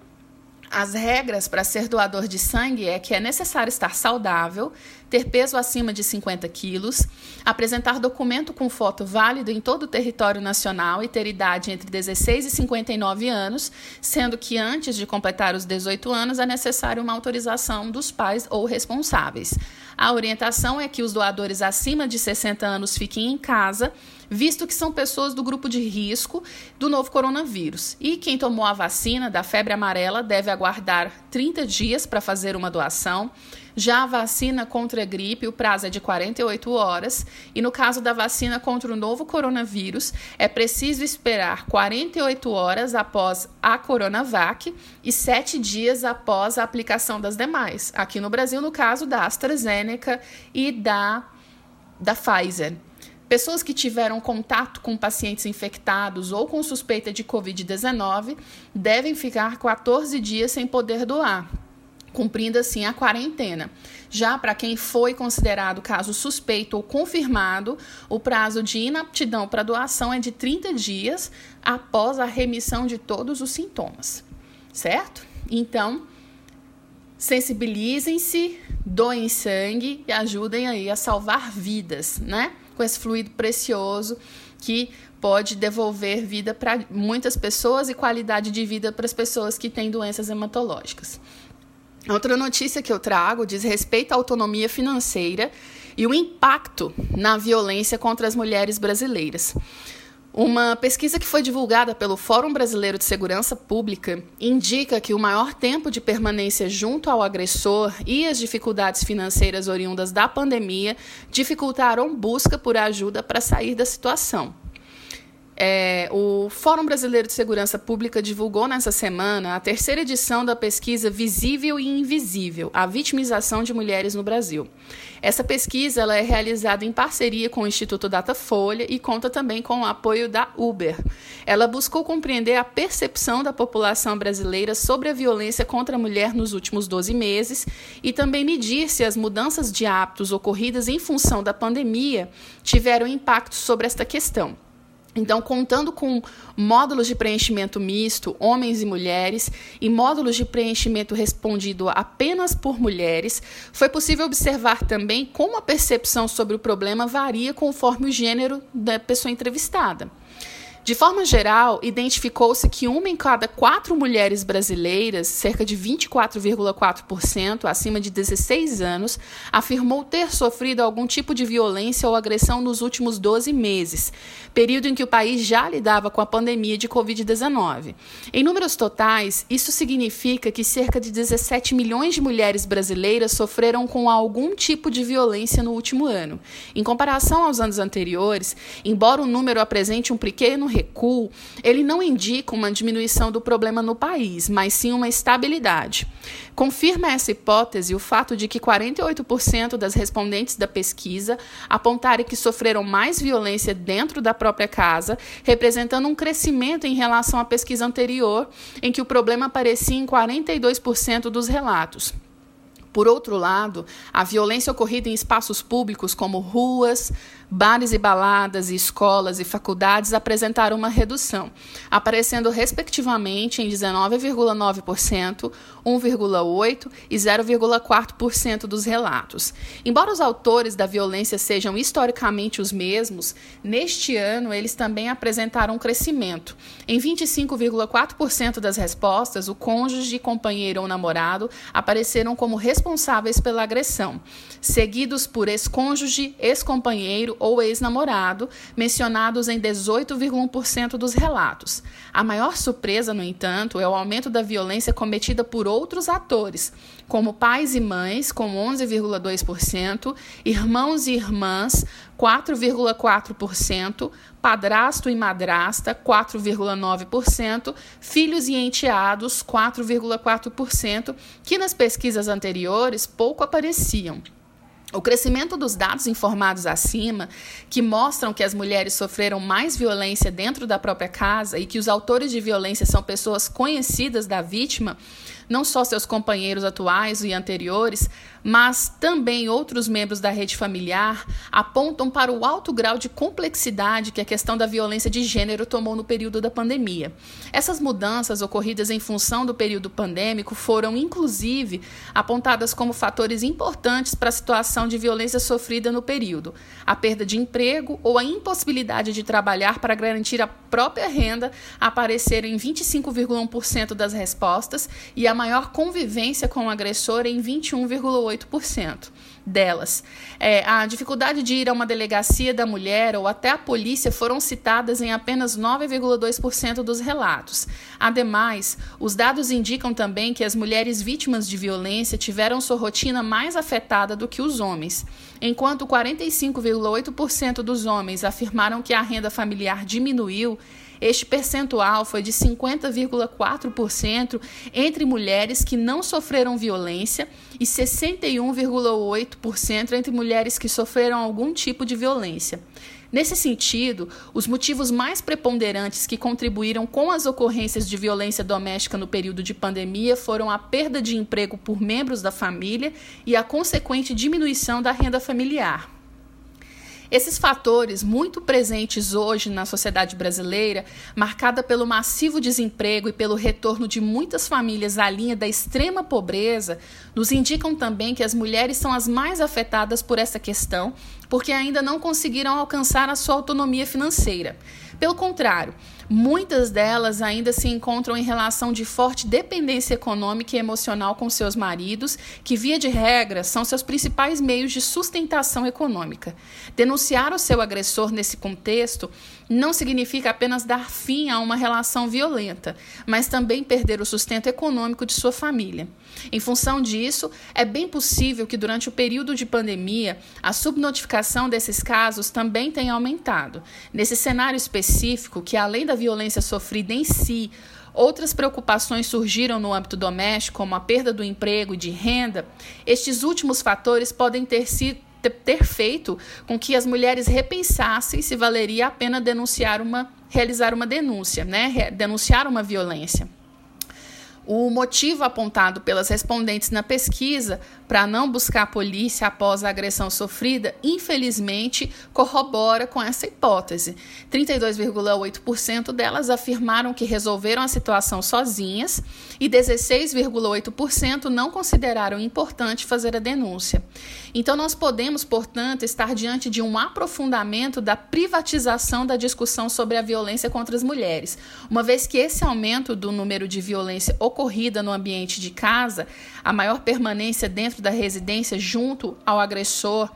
S3: As regras para ser doador de sangue é que é necessário estar saudável, ter peso acima de 50 quilos, apresentar documento com foto válido em todo o território nacional e ter idade entre 16 e 59 anos, sendo que antes de completar os 18 anos é necessário uma autorização dos pais ou responsáveis. A orientação é que os doadores acima de 60 anos fiquem em casa visto que são pessoas do grupo de risco do novo coronavírus. E quem tomou a vacina da febre amarela deve aguardar 30 dias para fazer uma doação. Já a vacina contra a gripe, o prazo é de 48 horas, e no caso da vacina contra o novo coronavírus, é preciso esperar 48 horas após a Coronavac e 7 dias após a aplicação das demais. Aqui no Brasil, no caso da AstraZeneca e da, da Pfizer. Pessoas que tiveram contato com pacientes infectados ou com suspeita de Covid-19 devem ficar 14 dias sem poder doar, cumprindo assim a quarentena. Já para quem foi considerado caso suspeito ou confirmado, o prazo de inaptidão para doação é de 30 dias após a remissão de todos os sintomas, certo? Então, sensibilizem-se, doem sangue e ajudem aí a salvar vidas, né? Com esse fluido precioso que pode devolver vida para muitas pessoas e qualidade de vida para as pessoas que têm doenças hematológicas. Outra notícia que eu trago diz respeito à autonomia financeira e o impacto na violência contra as mulheres brasileiras. Uma pesquisa que foi divulgada pelo Fórum Brasileiro de Segurança Pública indica que o maior tempo de permanência junto ao agressor e as dificuldades financeiras oriundas da pandemia dificultaram busca por ajuda para sair da situação. É, o Fórum Brasileiro de Segurança Pública divulgou nessa semana a terceira edição da pesquisa Visível e Invisível: A Vitimização de Mulheres no Brasil. Essa pesquisa ela é realizada em parceria com o Instituto Datafolha e conta também com o apoio da Uber. Ela buscou compreender a percepção da população brasileira sobre a violência contra a mulher nos últimos 12 meses e também medir se as mudanças de hábitos ocorridas em função da pandemia tiveram impacto sobre esta questão. Então, contando com módulos de preenchimento misto, homens e mulheres, e módulos de preenchimento respondido apenas por mulheres, foi possível observar também como a percepção sobre o problema varia conforme o gênero da pessoa entrevistada. De forma geral, identificou-se que uma em cada quatro mulheres brasileiras, cerca de 24,4%, acima de 16 anos, afirmou ter sofrido algum tipo de violência ou agressão nos últimos 12 meses, período em que o país já lidava com a pandemia de Covid-19. Em números totais, isso significa que cerca de 17 milhões de mulheres brasileiras sofreram com algum tipo de violência no último ano. Em comparação aos anos anteriores, embora o número apresente um pequeno recuo, ele não indica uma diminuição do problema no país, mas sim uma estabilidade. Confirma essa hipótese o fato de que 48% das respondentes da pesquisa apontaram que sofreram mais violência dentro da própria casa, representando um crescimento em relação à pesquisa anterior, em que o problema aparecia em 42% dos relatos. Por outro lado, a violência ocorrida em espaços públicos como ruas, bares e baladas, escolas e faculdades apresentaram uma redução, aparecendo respectivamente em 19,9%, 1,8% e 0,4% dos relatos. Embora os autores da violência sejam historicamente os mesmos, neste ano eles também apresentaram um crescimento. Em 25,4% das respostas, o cônjuge, companheiro ou namorado apareceram como responsáveis pela agressão, seguidos por ex-cônjuge, ex-companheiro ou ex-namorado, mencionados em 18,1% dos relatos. A maior surpresa, no entanto, é o aumento da violência cometida por outros atores, como pais e mães, com 11,2%, irmãos e irmãs, 4,4%, padrasto e madrasta, 4,9%, filhos e enteados, 4,4%, que nas pesquisas anteriores pouco apareciam. O crescimento dos dados informados acima, que mostram que as mulheres sofreram mais violência dentro da própria casa e que os autores de violência são pessoas conhecidas da vítima, não só seus companheiros atuais e anteriores, mas também outros membros da rede familiar, apontam para o alto grau de complexidade que a questão da violência de gênero tomou no período da pandemia. Essas mudanças ocorridas em função do período pandêmico foram, inclusive, apontadas como fatores importantes para a situação de violência sofrida no período: a perda de emprego ou a impossibilidade de trabalhar para garantir a própria renda apareceram em 25,1% das respostas e a maior convivência com o agressor em 21,8% delas. É, a dificuldade de ir a uma delegacia da mulher ou até a polícia foram citadas em apenas 9,2% dos relatos. Ademais, os dados indicam também que as mulheres vítimas de violência tiveram sua rotina mais afetada do que os homens. Enquanto 45,8% dos homens afirmaram que a renda familiar diminuiu, este percentual foi de 50,4% entre mulheres que não sofreram violência e 61,8% entre mulheres que sofreram algum tipo de violência. Nesse sentido, os motivos mais preponderantes que contribuíram com as ocorrências de violência doméstica no período de pandemia foram a perda de emprego por membros da família e a consequente diminuição da renda familiar. Esses fatores, muito presentes hoje na sociedade brasileira, marcada pelo massivo desemprego e pelo retorno de muitas famílias à linha da extrema pobreza, nos indicam também que as mulheres são as mais afetadas por essa questão, porque ainda não conseguiram alcançar a sua autonomia financeira. Pelo contrário, muitas delas ainda se encontram em relação de forte dependência econômica e emocional com seus maridos, que, via de regra, são seus principais meios de sustentação econômica. Denunciar o seu agressor nesse contexto não significa apenas dar fim a uma relação violenta, mas também perder o sustento econômico de sua família. Em função disso, é bem possível que durante o período de pandemia a subnotificação desses casos também tenha aumentado. Nesse cenário específico, que além da violência sofrida em si, Outras preocupações surgiram no âmbito doméstico, como a perda do emprego e de renda. Estes últimos fatores podem ter sido ter feito com que as mulheres repensassem se valeria a pena denunciar uma, realizar uma denúncia, né? Denunciar uma violência. O motivo apontado pelas respondentes na pesquisa para não buscar a polícia após a agressão sofrida, infelizmente, corrobora com essa hipótese. 32,8% delas afirmaram que resolveram a situação sozinhas e 16,8% não consideraram importante fazer a denúncia. Então, nós podemos, portanto, estar diante de um aprofundamento da privatização da discussão sobre a violência contra as mulheres, uma vez que esse aumento do número de violência ocorrida no ambiente de casa, a maior permanência dentro da residência junto ao agressor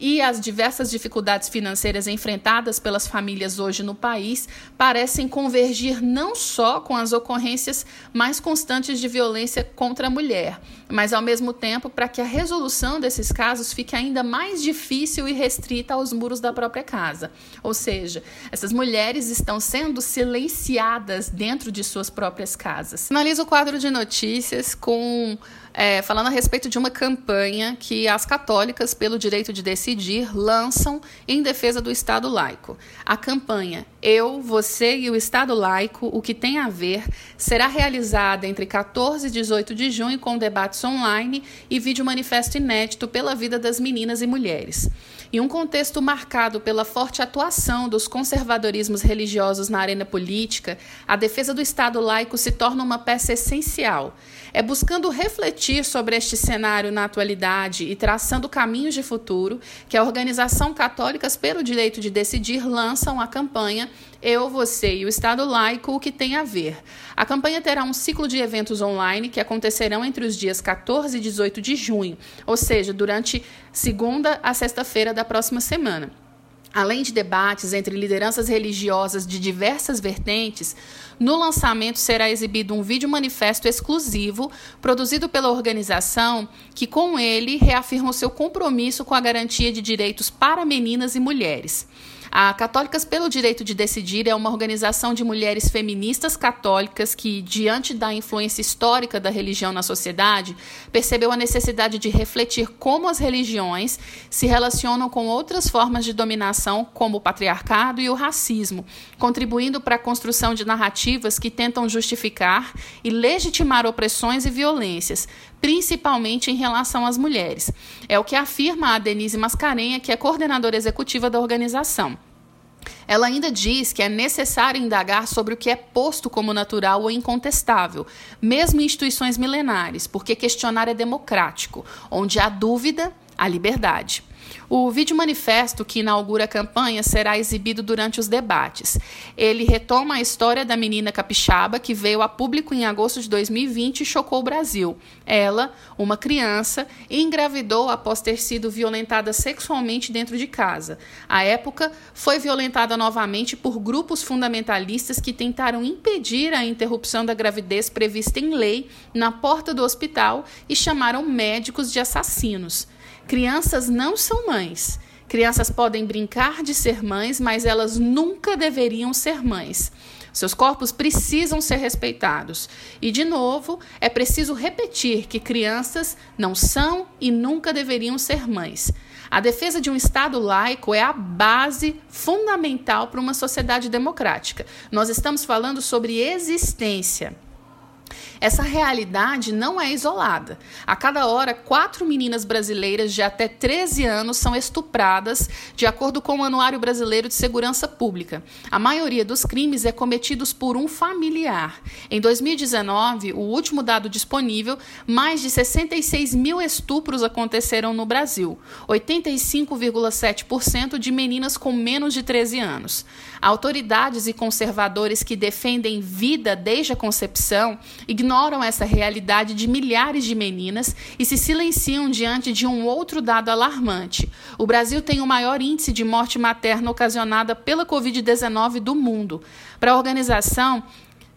S3: e as diversas dificuldades financeiras enfrentadas pelas famílias hoje no país parecem convergir não só com as ocorrências mais constantes de violência contra a mulher, mas ao mesmo tempo para que a resolução desses casos fique ainda mais difícil e restrita aos muros da própria casa. Ou seja, essas mulheres estão sendo silenciadas dentro de suas próprias casas. Finalizo o quadro de notícias com é, falando a respeito de uma campanha que as católicas, pelo direito de decidir, lançam em defesa do Estado laico. A campanha Eu, Você e o Estado Laico, o que tem a ver, será realizada entre 14 e 18 de junho com debates online e vídeo manifesto inédito pela vida das meninas e mulheres. Em um contexto marcado pela forte atuação dos conservadorismos religiosos na arena política, a defesa do Estado laico se torna uma peça essencial. É buscando refletir sobre este cenário na atualidade e traçando caminhos de futuro que a Organização Católicas pelo Direito de Decidir lançam a campanha Eu, Você e o Estado Laico, o que tem a ver. A campanha terá um ciclo de eventos online que acontecerão entre os dias 14 e 18 de junho, ou seja, durante segunda a sexta-feira da próxima semana. Além de debates entre lideranças religiosas de diversas vertentes, no lançamento será exibido um vídeo manifesto exclusivo produzido pela organização, que com ele reafirma o seu compromisso com a garantia de direitos para meninas e mulheres. A Católicas pelo Direito de Decidir é uma organização de mulheres feministas católicas que, diante da influência histórica da religião na sociedade, percebeu a necessidade de refletir como as religiões se relacionam com outras formas de dominação, como o patriarcado e o racismo, contribuindo para a construção de narrativas que tentam justificar e legitimar opressões e violências, principalmente em relação às mulheres. É o que afirma a Denise Mascarenha, que é coordenadora executiva da organização. Ela ainda diz que é necessário indagar sobre o que é posto como natural ou incontestável, mesmo em instituições milenares, porque questionar é democrático, onde há dúvida, há liberdade. O vídeo manifesto que inaugura a campanha será exibido durante os debates. Ele retoma a história da menina capixaba que veio a público em agosto de 2020 e chocou o Brasil. Ela, uma criança, engravidou após ter sido violentada sexualmente dentro de casa. À época, foi violentada novamente por grupos fundamentalistas que tentaram impedir a interrupção da gravidez prevista em lei na porta do hospital e chamaram médicos de assassinos. Crianças não são mães. Crianças podem brincar de ser mães, mas elas nunca deveriam ser mães. Seus corpos precisam ser respeitados. E, de novo, é preciso repetir que crianças não são e nunca deveriam ser mães. A defesa de um Estado laico é a base fundamental para uma sociedade democrática. Nós estamos falando sobre existência. Essa realidade não é isolada. A cada hora, quatro meninas brasileiras de até 13 anos são estupradas, de acordo com o Anuário Brasileiro de Segurança Pública. A maioria dos crimes é cometidos por um familiar. Em 2019, o último dado disponível, mais de 66 mil estupros aconteceram no Brasil, 85,7% de meninas com menos de 13 anos. Autoridades e conservadores que defendem vida desde a concepção ignoram essa realidade de milhares de meninas e se silenciam diante de um outro dado alarmante. O Brasil tem o maior índice de morte materna ocasionada pela Covid-19 do mundo. Para a organização,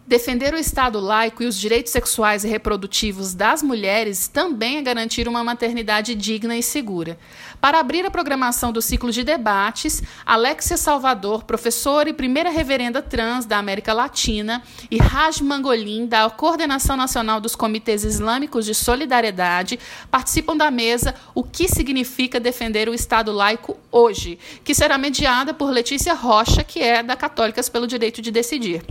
S3: Defender o Estado laico e os direitos sexuais e reprodutivos das mulheres também é garantir uma maternidade digna e segura. Para abrir a programação do ciclo de debates, Alexia Salvador, professora e primeira reverenda trans da América Latina, e Raj Mangolin, da Coordenação Nacional dos Comitês Islâmicos de Solidariedade, participam da mesa O que significa defender o Estado laico hoje, que será mediada por Letícia Rocha, que é da Católicas pelo Direito de Decidir.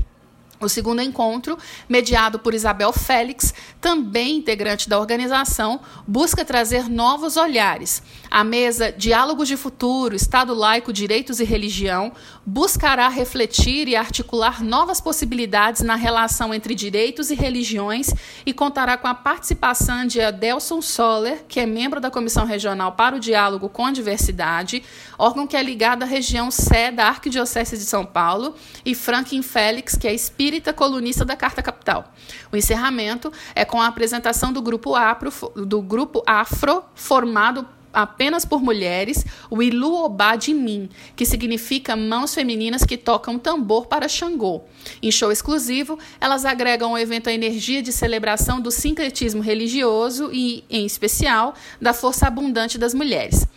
S3: O segundo encontro, mediado por Isabel Félix, também integrante da organização, busca trazer novos olhares. A mesa Diálogos de Futuro, Estado Laico, Direitos e Religião buscará refletir e articular novas possibilidades na relação entre direitos e religiões e contará com a participação de Adelson Soller, que é membro da Comissão Regional para o Diálogo com a Diversidade, órgão que é ligado à região Sé da Arquidiocese de São Paulo, e Franklin Félix, que é espírita colunista da Carta Capital. O encerramento é com a apresentação do grupo Afro, do grupo Afro formado apenas por mulheres, o Ilu Obá de Min, que significa mãos femininas que tocam tambor para Xangô. Em show exclusivo, elas agregam ao evento a energia de celebração do sincretismo religioso e, em especial, da força abundante das mulheres.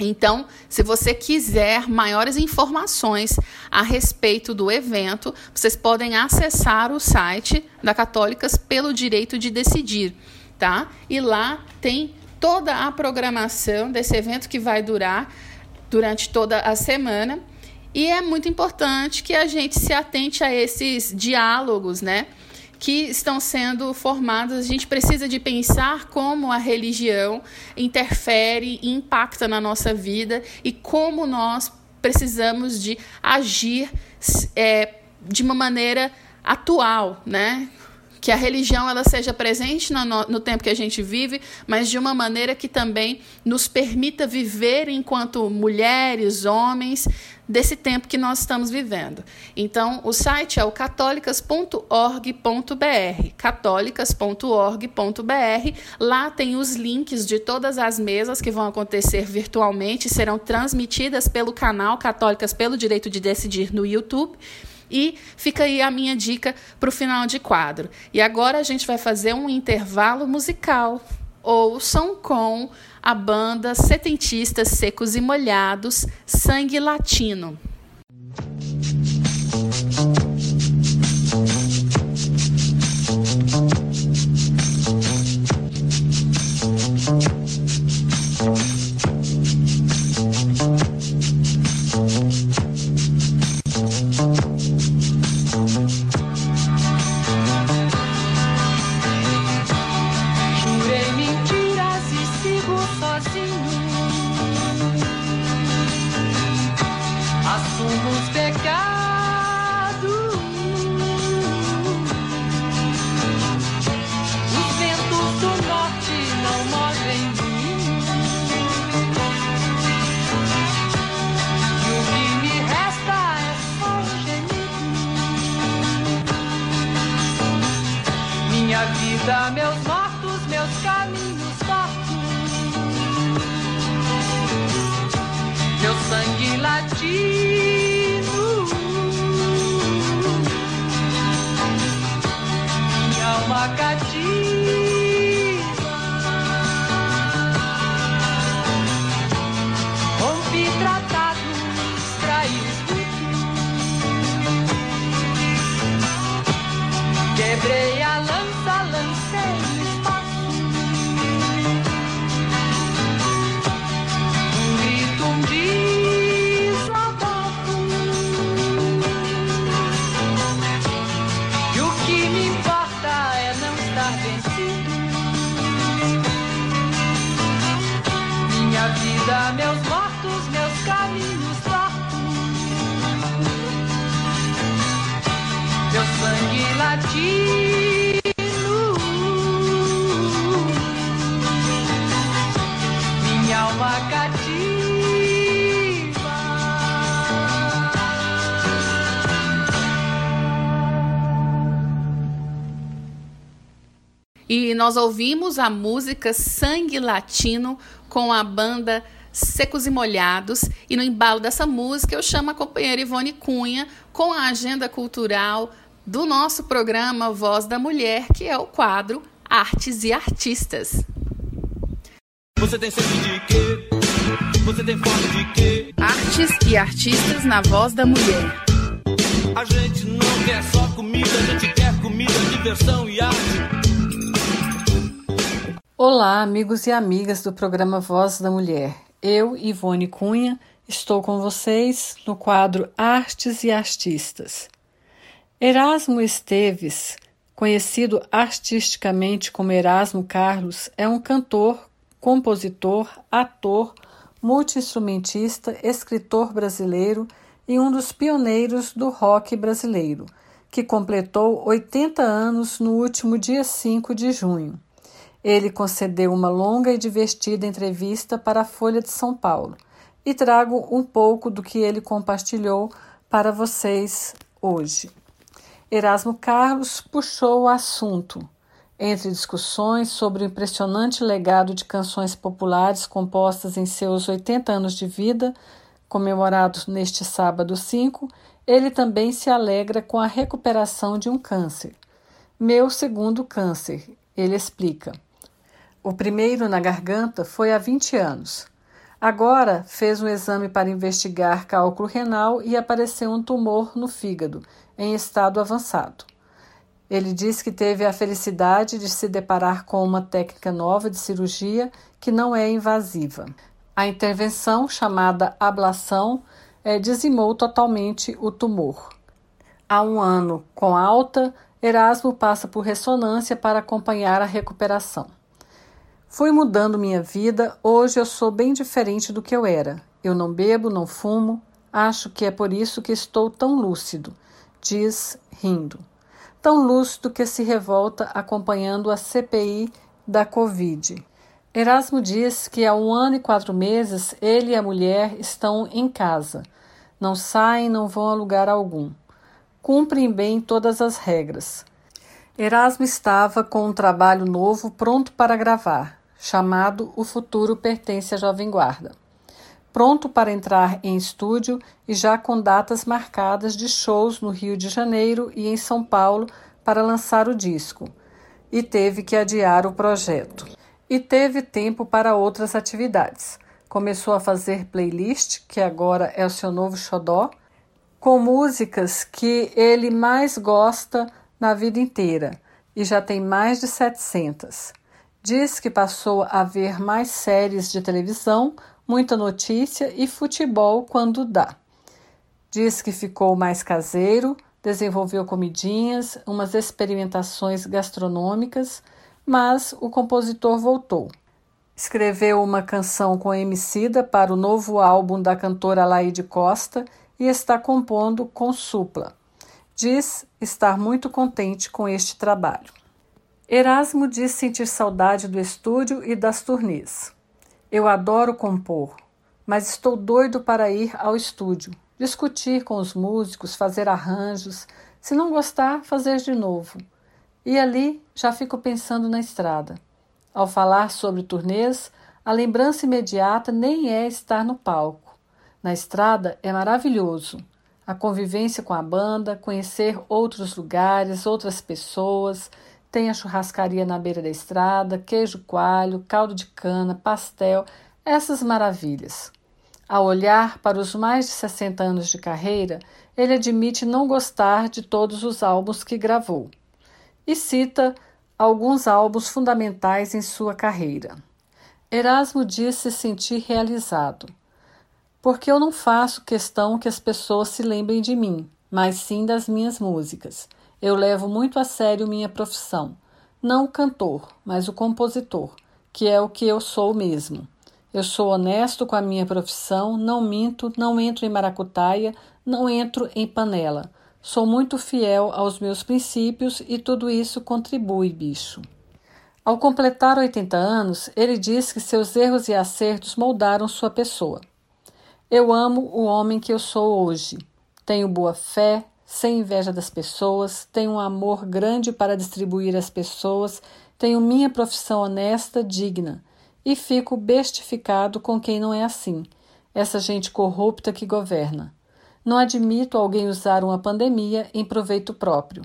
S3: Então, se você quiser maiores informações a respeito do evento, vocês podem acessar o site da Católicas pelo Direito de Decidir, tá? E lá tem toda a programação desse evento que vai durar durante toda a semana. E é muito importante que a gente se atente a esses diálogos, né? que estão sendo formadas. A gente precisa de pensar como a religião interfere e impacta na nossa vida e como nós precisamos de agir é, de uma maneira atual, né? Que a religião ela seja presente no, no, tempo que a gente vive, mas de uma maneira que também nos permita viver enquanto mulheres, homens, desse tempo que nós estamos vivendo. Então, o site é o católicas.org.br, católicas.org.br. Lá tem os links de todas as mesas que vão acontecer virtualmente, serão transmitidas pelo canal Católicas pelo Direito de Decidir no YouTube. E fica aí a minha dica para o final de quadro. E agora a gente vai fazer um intervalo musical. Ouçam com a banda Setentistas Secos e Molhados Sangue Latino. Música nós ouvimos a música Sangue Latino com a banda Secos e Molhados. E no embalo dessa música eu chamo a companheira Ivone Cunha com a agenda cultural do nosso programa Voz da Mulher, que é o quadro Artes e Artistas.
S8: Você tem sede de quê? Você tem fome de quê?
S3: Artes e Artistas na Voz da Mulher.
S8: A gente não quer só comida, a gente quer comida, diversão e arte.
S9: Olá, amigos e amigas do programa Voz da Mulher. Eu, Ivone Cunha, estou com vocês no quadro Artes e Artistas. Erasmo Esteves, conhecido artisticamente como Erasmo Carlos, é um cantor, compositor, ator, multiinstrumentista, escritor brasileiro e um dos pioneiros do rock brasileiro, que completou 80 anos no último dia 5 de junho. Ele concedeu uma longa e divertida entrevista para a Folha de São Paulo e trago um pouco do que ele compartilhou para vocês hoje. Erasmo Carlos puxou o assunto entre discussões sobre o impressionante legado de canções populares compostas em seus 80 anos de vida, comemorados neste sábado 5, ele também se alegra com a recuperação de um câncer. Meu segundo câncer, ele explica. O primeiro na garganta foi há 20 anos. Agora fez um exame para investigar cálculo renal e apareceu um tumor no fígado, em estado avançado. Ele diz que teve a felicidade de se deparar com uma técnica nova de cirurgia que não é invasiva. A intervenção, chamada ablação, é, dizimou totalmente o tumor. Há um ano, com alta, Erasmo passa por ressonância para acompanhar a recuperação. Fui mudando minha vida, hoje eu sou bem diferente do que eu era. Eu não bebo, não fumo, acho que é por isso que estou tão lúcido, diz rindo. Tão lúcido que se revolta acompanhando a CPI da Covid. Erasmo diz que há um ano e quatro meses ele e a mulher estão em casa. Não saem, não vão a lugar algum. Cumprem bem todas as regras. Erasmo estava com um trabalho novo pronto para gravar, chamado O Futuro Pertence à Jovem Guarda. Pronto para entrar em estúdio e já com datas marcadas de shows no Rio de Janeiro e em São Paulo para lançar o disco. E teve que adiar o projeto. E teve tempo para outras atividades. Começou a fazer playlist, que agora é o seu novo xodó, com músicas que ele mais gosta na vida inteira e já tem mais de 700. Diz que passou a ver mais séries de televisão, muita notícia e futebol quando dá. Diz que ficou mais caseiro, desenvolveu comidinhas, umas experimentações gastronômicas, mas o compositor voltou. Escreveu uma canção com Emicida para o novo álbum da cantora Laide Costa e está compondo com Supla. Diz estar muito contente com este trabalho. Erasmo diz sentir saudade do estúdio e das turnês. Eu adoro compor, mas estou doido para ir ao estúdio, discutir com os músicos, fazer arranjos, se não gostar, fazer de novo. E ali já fico pensando na estrada. Ao falar sobre turnês, a lembrança imediata nem é estar no palco. Na estrada é maravilhoso. A convivência com a banda, conhecer outros lugares, outras pessoas. Tem a churrascaria na beira da estrada, queijo coalho, caldo de cana, pastel, essas maravilhas. Ao olhar para os mais de 60 anos de carreira, ele admite não gostar de todos os álbuns que gravou e cita alguns álbuns fundamentais em sua carreira. Erasmo diz se sentir realizado, porque eu não faço questão que as pessoas se lembrem de mim, mas sim das minhas músicas. Eu levo muito a sério minha profissão, não o cantor, mas o compositor, que é o que eu sou mesmo. Eu sou honesto com a minha profissão, não minto, não entro em maracutaia, não entro em panela. Sou muito fiel aos meus princípios e tudo isso contribui, bicho. Ao completar 80 anos, ele diz que seus erros e acertos moldaram sua pessoa. Eu amo o homem que eu sou hoje. Tenho boa fé, sem inveja das pessoas, tenho um amor grande para distribuir às pessoas, tenho minha profissão honesta, digna e fico bestificado com quem não é assim, essa gente corrupta que governa. Não admito alguém usar uma pandemia em proveito próprio.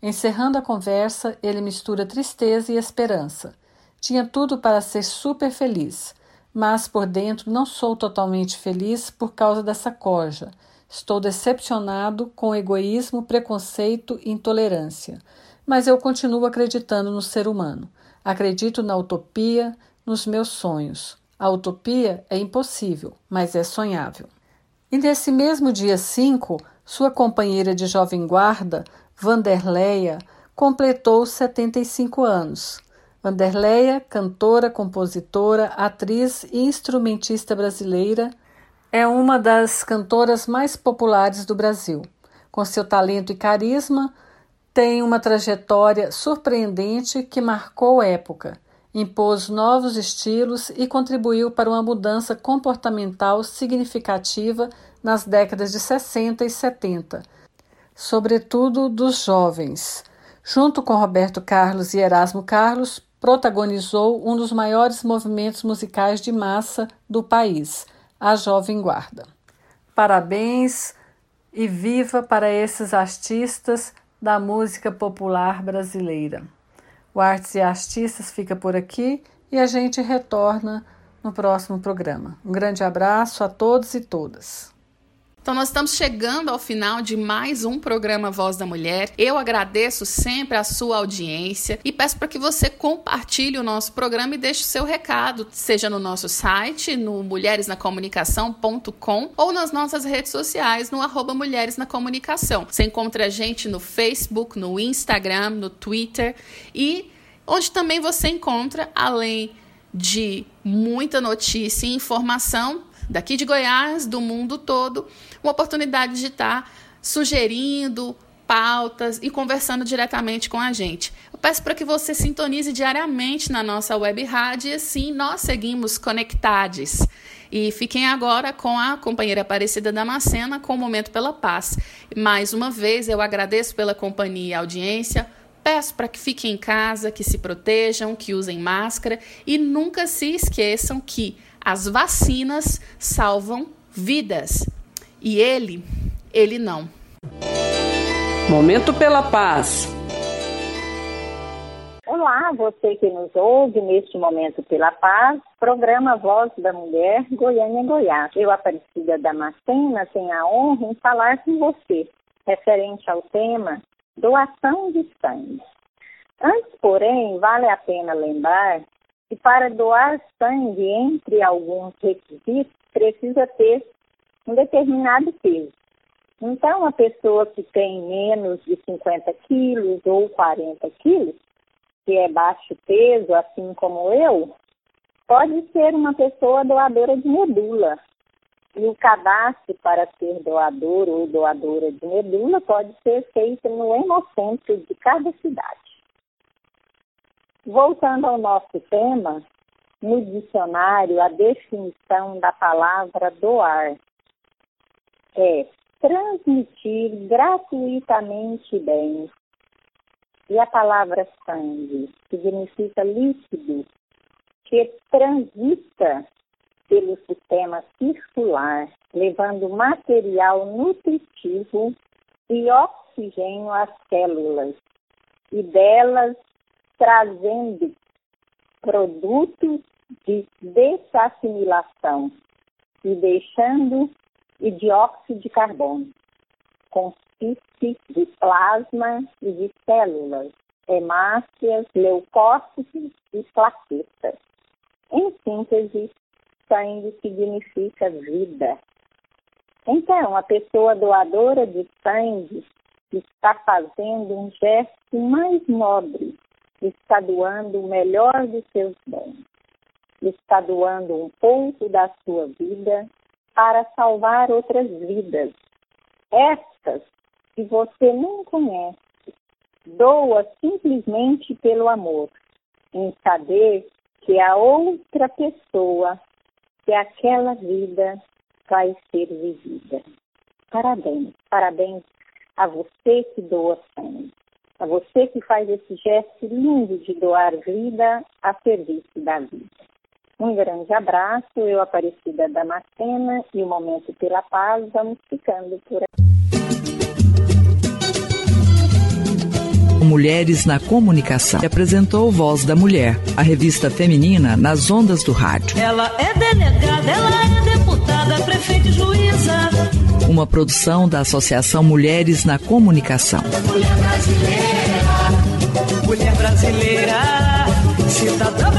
S9: Encerrando a conversa, ele mistura tristeza e esperança. Tinha tudo para ser super feliz, mas por dentro não sou totalmente feliz por causa dessa corja. Estou decepcionado com egoísmo, preconceito e intolerância. Mas eu continuo acreditando no ser humano. Acredito na utopia, nos meus sonhos. A utopia é impossível, mas é sonhável. E nesse mesmo dia 5, sua companheira de jovem guarda, Vanderleia, completou 75 anos. Vanderleia, cantora, compositora, atriz e instrumentista brasileira, é uma das cantoras mais populares do Brasil. Com seu talento e carisma, tem uma trajetória surpreendente que marcou época impôs novos estilos e contribuiu para uma mudança comportamental significativa nas décadas de 60 e 70, sobretudo dos jovens. Junto com Roberto Carlos e Erasmo Carlos, protagonizou um dos maiores movimentos musicais de massa do país, a Jovem Guarda. Parabéns e viva para esses artistas da música popular brasileira. O Artes e Artistas fica por aqui e a gente retorna no próximo programa. Um grande abraço a todos e todas.
S3: Então, nós estamos chegando ao final de mais um programa Voz da Mulher. Eu agradeço sempre a sua audiência e peço para que você compartilhe o nosso programa e deixe o seu recado, seja no nosso site, no mulheresnacomunicação.com ou nas nossas redes sociais, no arroba Mulheres na Comunicação. Você encontra a gente no Facebook, no Instagram, no Twitter e onde também você encontra, além de muita notícia e informação, daqui de Goiás, do mundo todo, uma oportunidade de estar sugerindo pautas e conversando diretamente com a gente. Eu peço para que você sintonize diariamente na nossa web rádio e assim nós seguimos conectados. E fiquem agora com a companheira Aparecida Damascena com o Momento pela Paz. Mais uma vez, eu agradeço pela companhia e audiência. Peço para que fiquem em casa, que se protejam, que usem máscara e nunca se esqueçam que as vacinas salvam vidas. E ele, ele não.
S6: Momento pela paz.
S10: Olá, você que nos ouve neste Momento pela Paz, programa Voz da Mulher, Goiânia, Goiás. Eu, Aparecida Damascena, tenho a honra em falar com você, referente ao tema doação de sangue. Antes, porém, vale a pena lembrar que para doar sangue, entre alguns requisitos, precisa ter um determinado peso. Então, a pessoa que tem menos de 50 quilos ou 40 quilos, que é baixo peso, assim como eu, pode ser uma pessoa doadora de medula. E o cadastro para ser doador ou doadora de medula pode ser feito no hemocentro de cada cidade. Voltando ao nosso tema, no dicionário, a definição da palavra doar é transmitir gratuitamente bens, E a palavra sangue significa líquido que transita pelo sistema circular, levando material nutritivo e oxigênio às células, e delas trazendo produtos de desassimilação e deixando e dióxido de carbono. Consiste de plasma e de células, hemácias, leucócitos e plaquetas. Em síntese, sangue significa vida. Então, a pessoa doadora de sangue está fazendo um gesto mais nobre, está doando o melhor dos seus bens, está doando um pouco da sua vida para salvar outras vidas. Estas que você nem conhece, doa simplesmente pelo amor, em saber que a outra pessoa, que aquela vida vai ser vivida. Parabéns, parabéns a você que doa sangue, a você que faz esse gesto lindo de doar vida a serviço da vida. Um grande abraço, eu Aparecida Damascena e o Momento pela Paz, vamos ficando por aqui.
S1: Mulheres na Comunicação. Apresentou Voz da Mulher, a revista feminina nas ondas do rádio.
S2: Ela é delegada, ela é deputada, prefeita e juíza.
S1: Uma produção da Associação Mulheres na Comunicação.
S2: Mulher brasileira, mulher brasileira, cidadã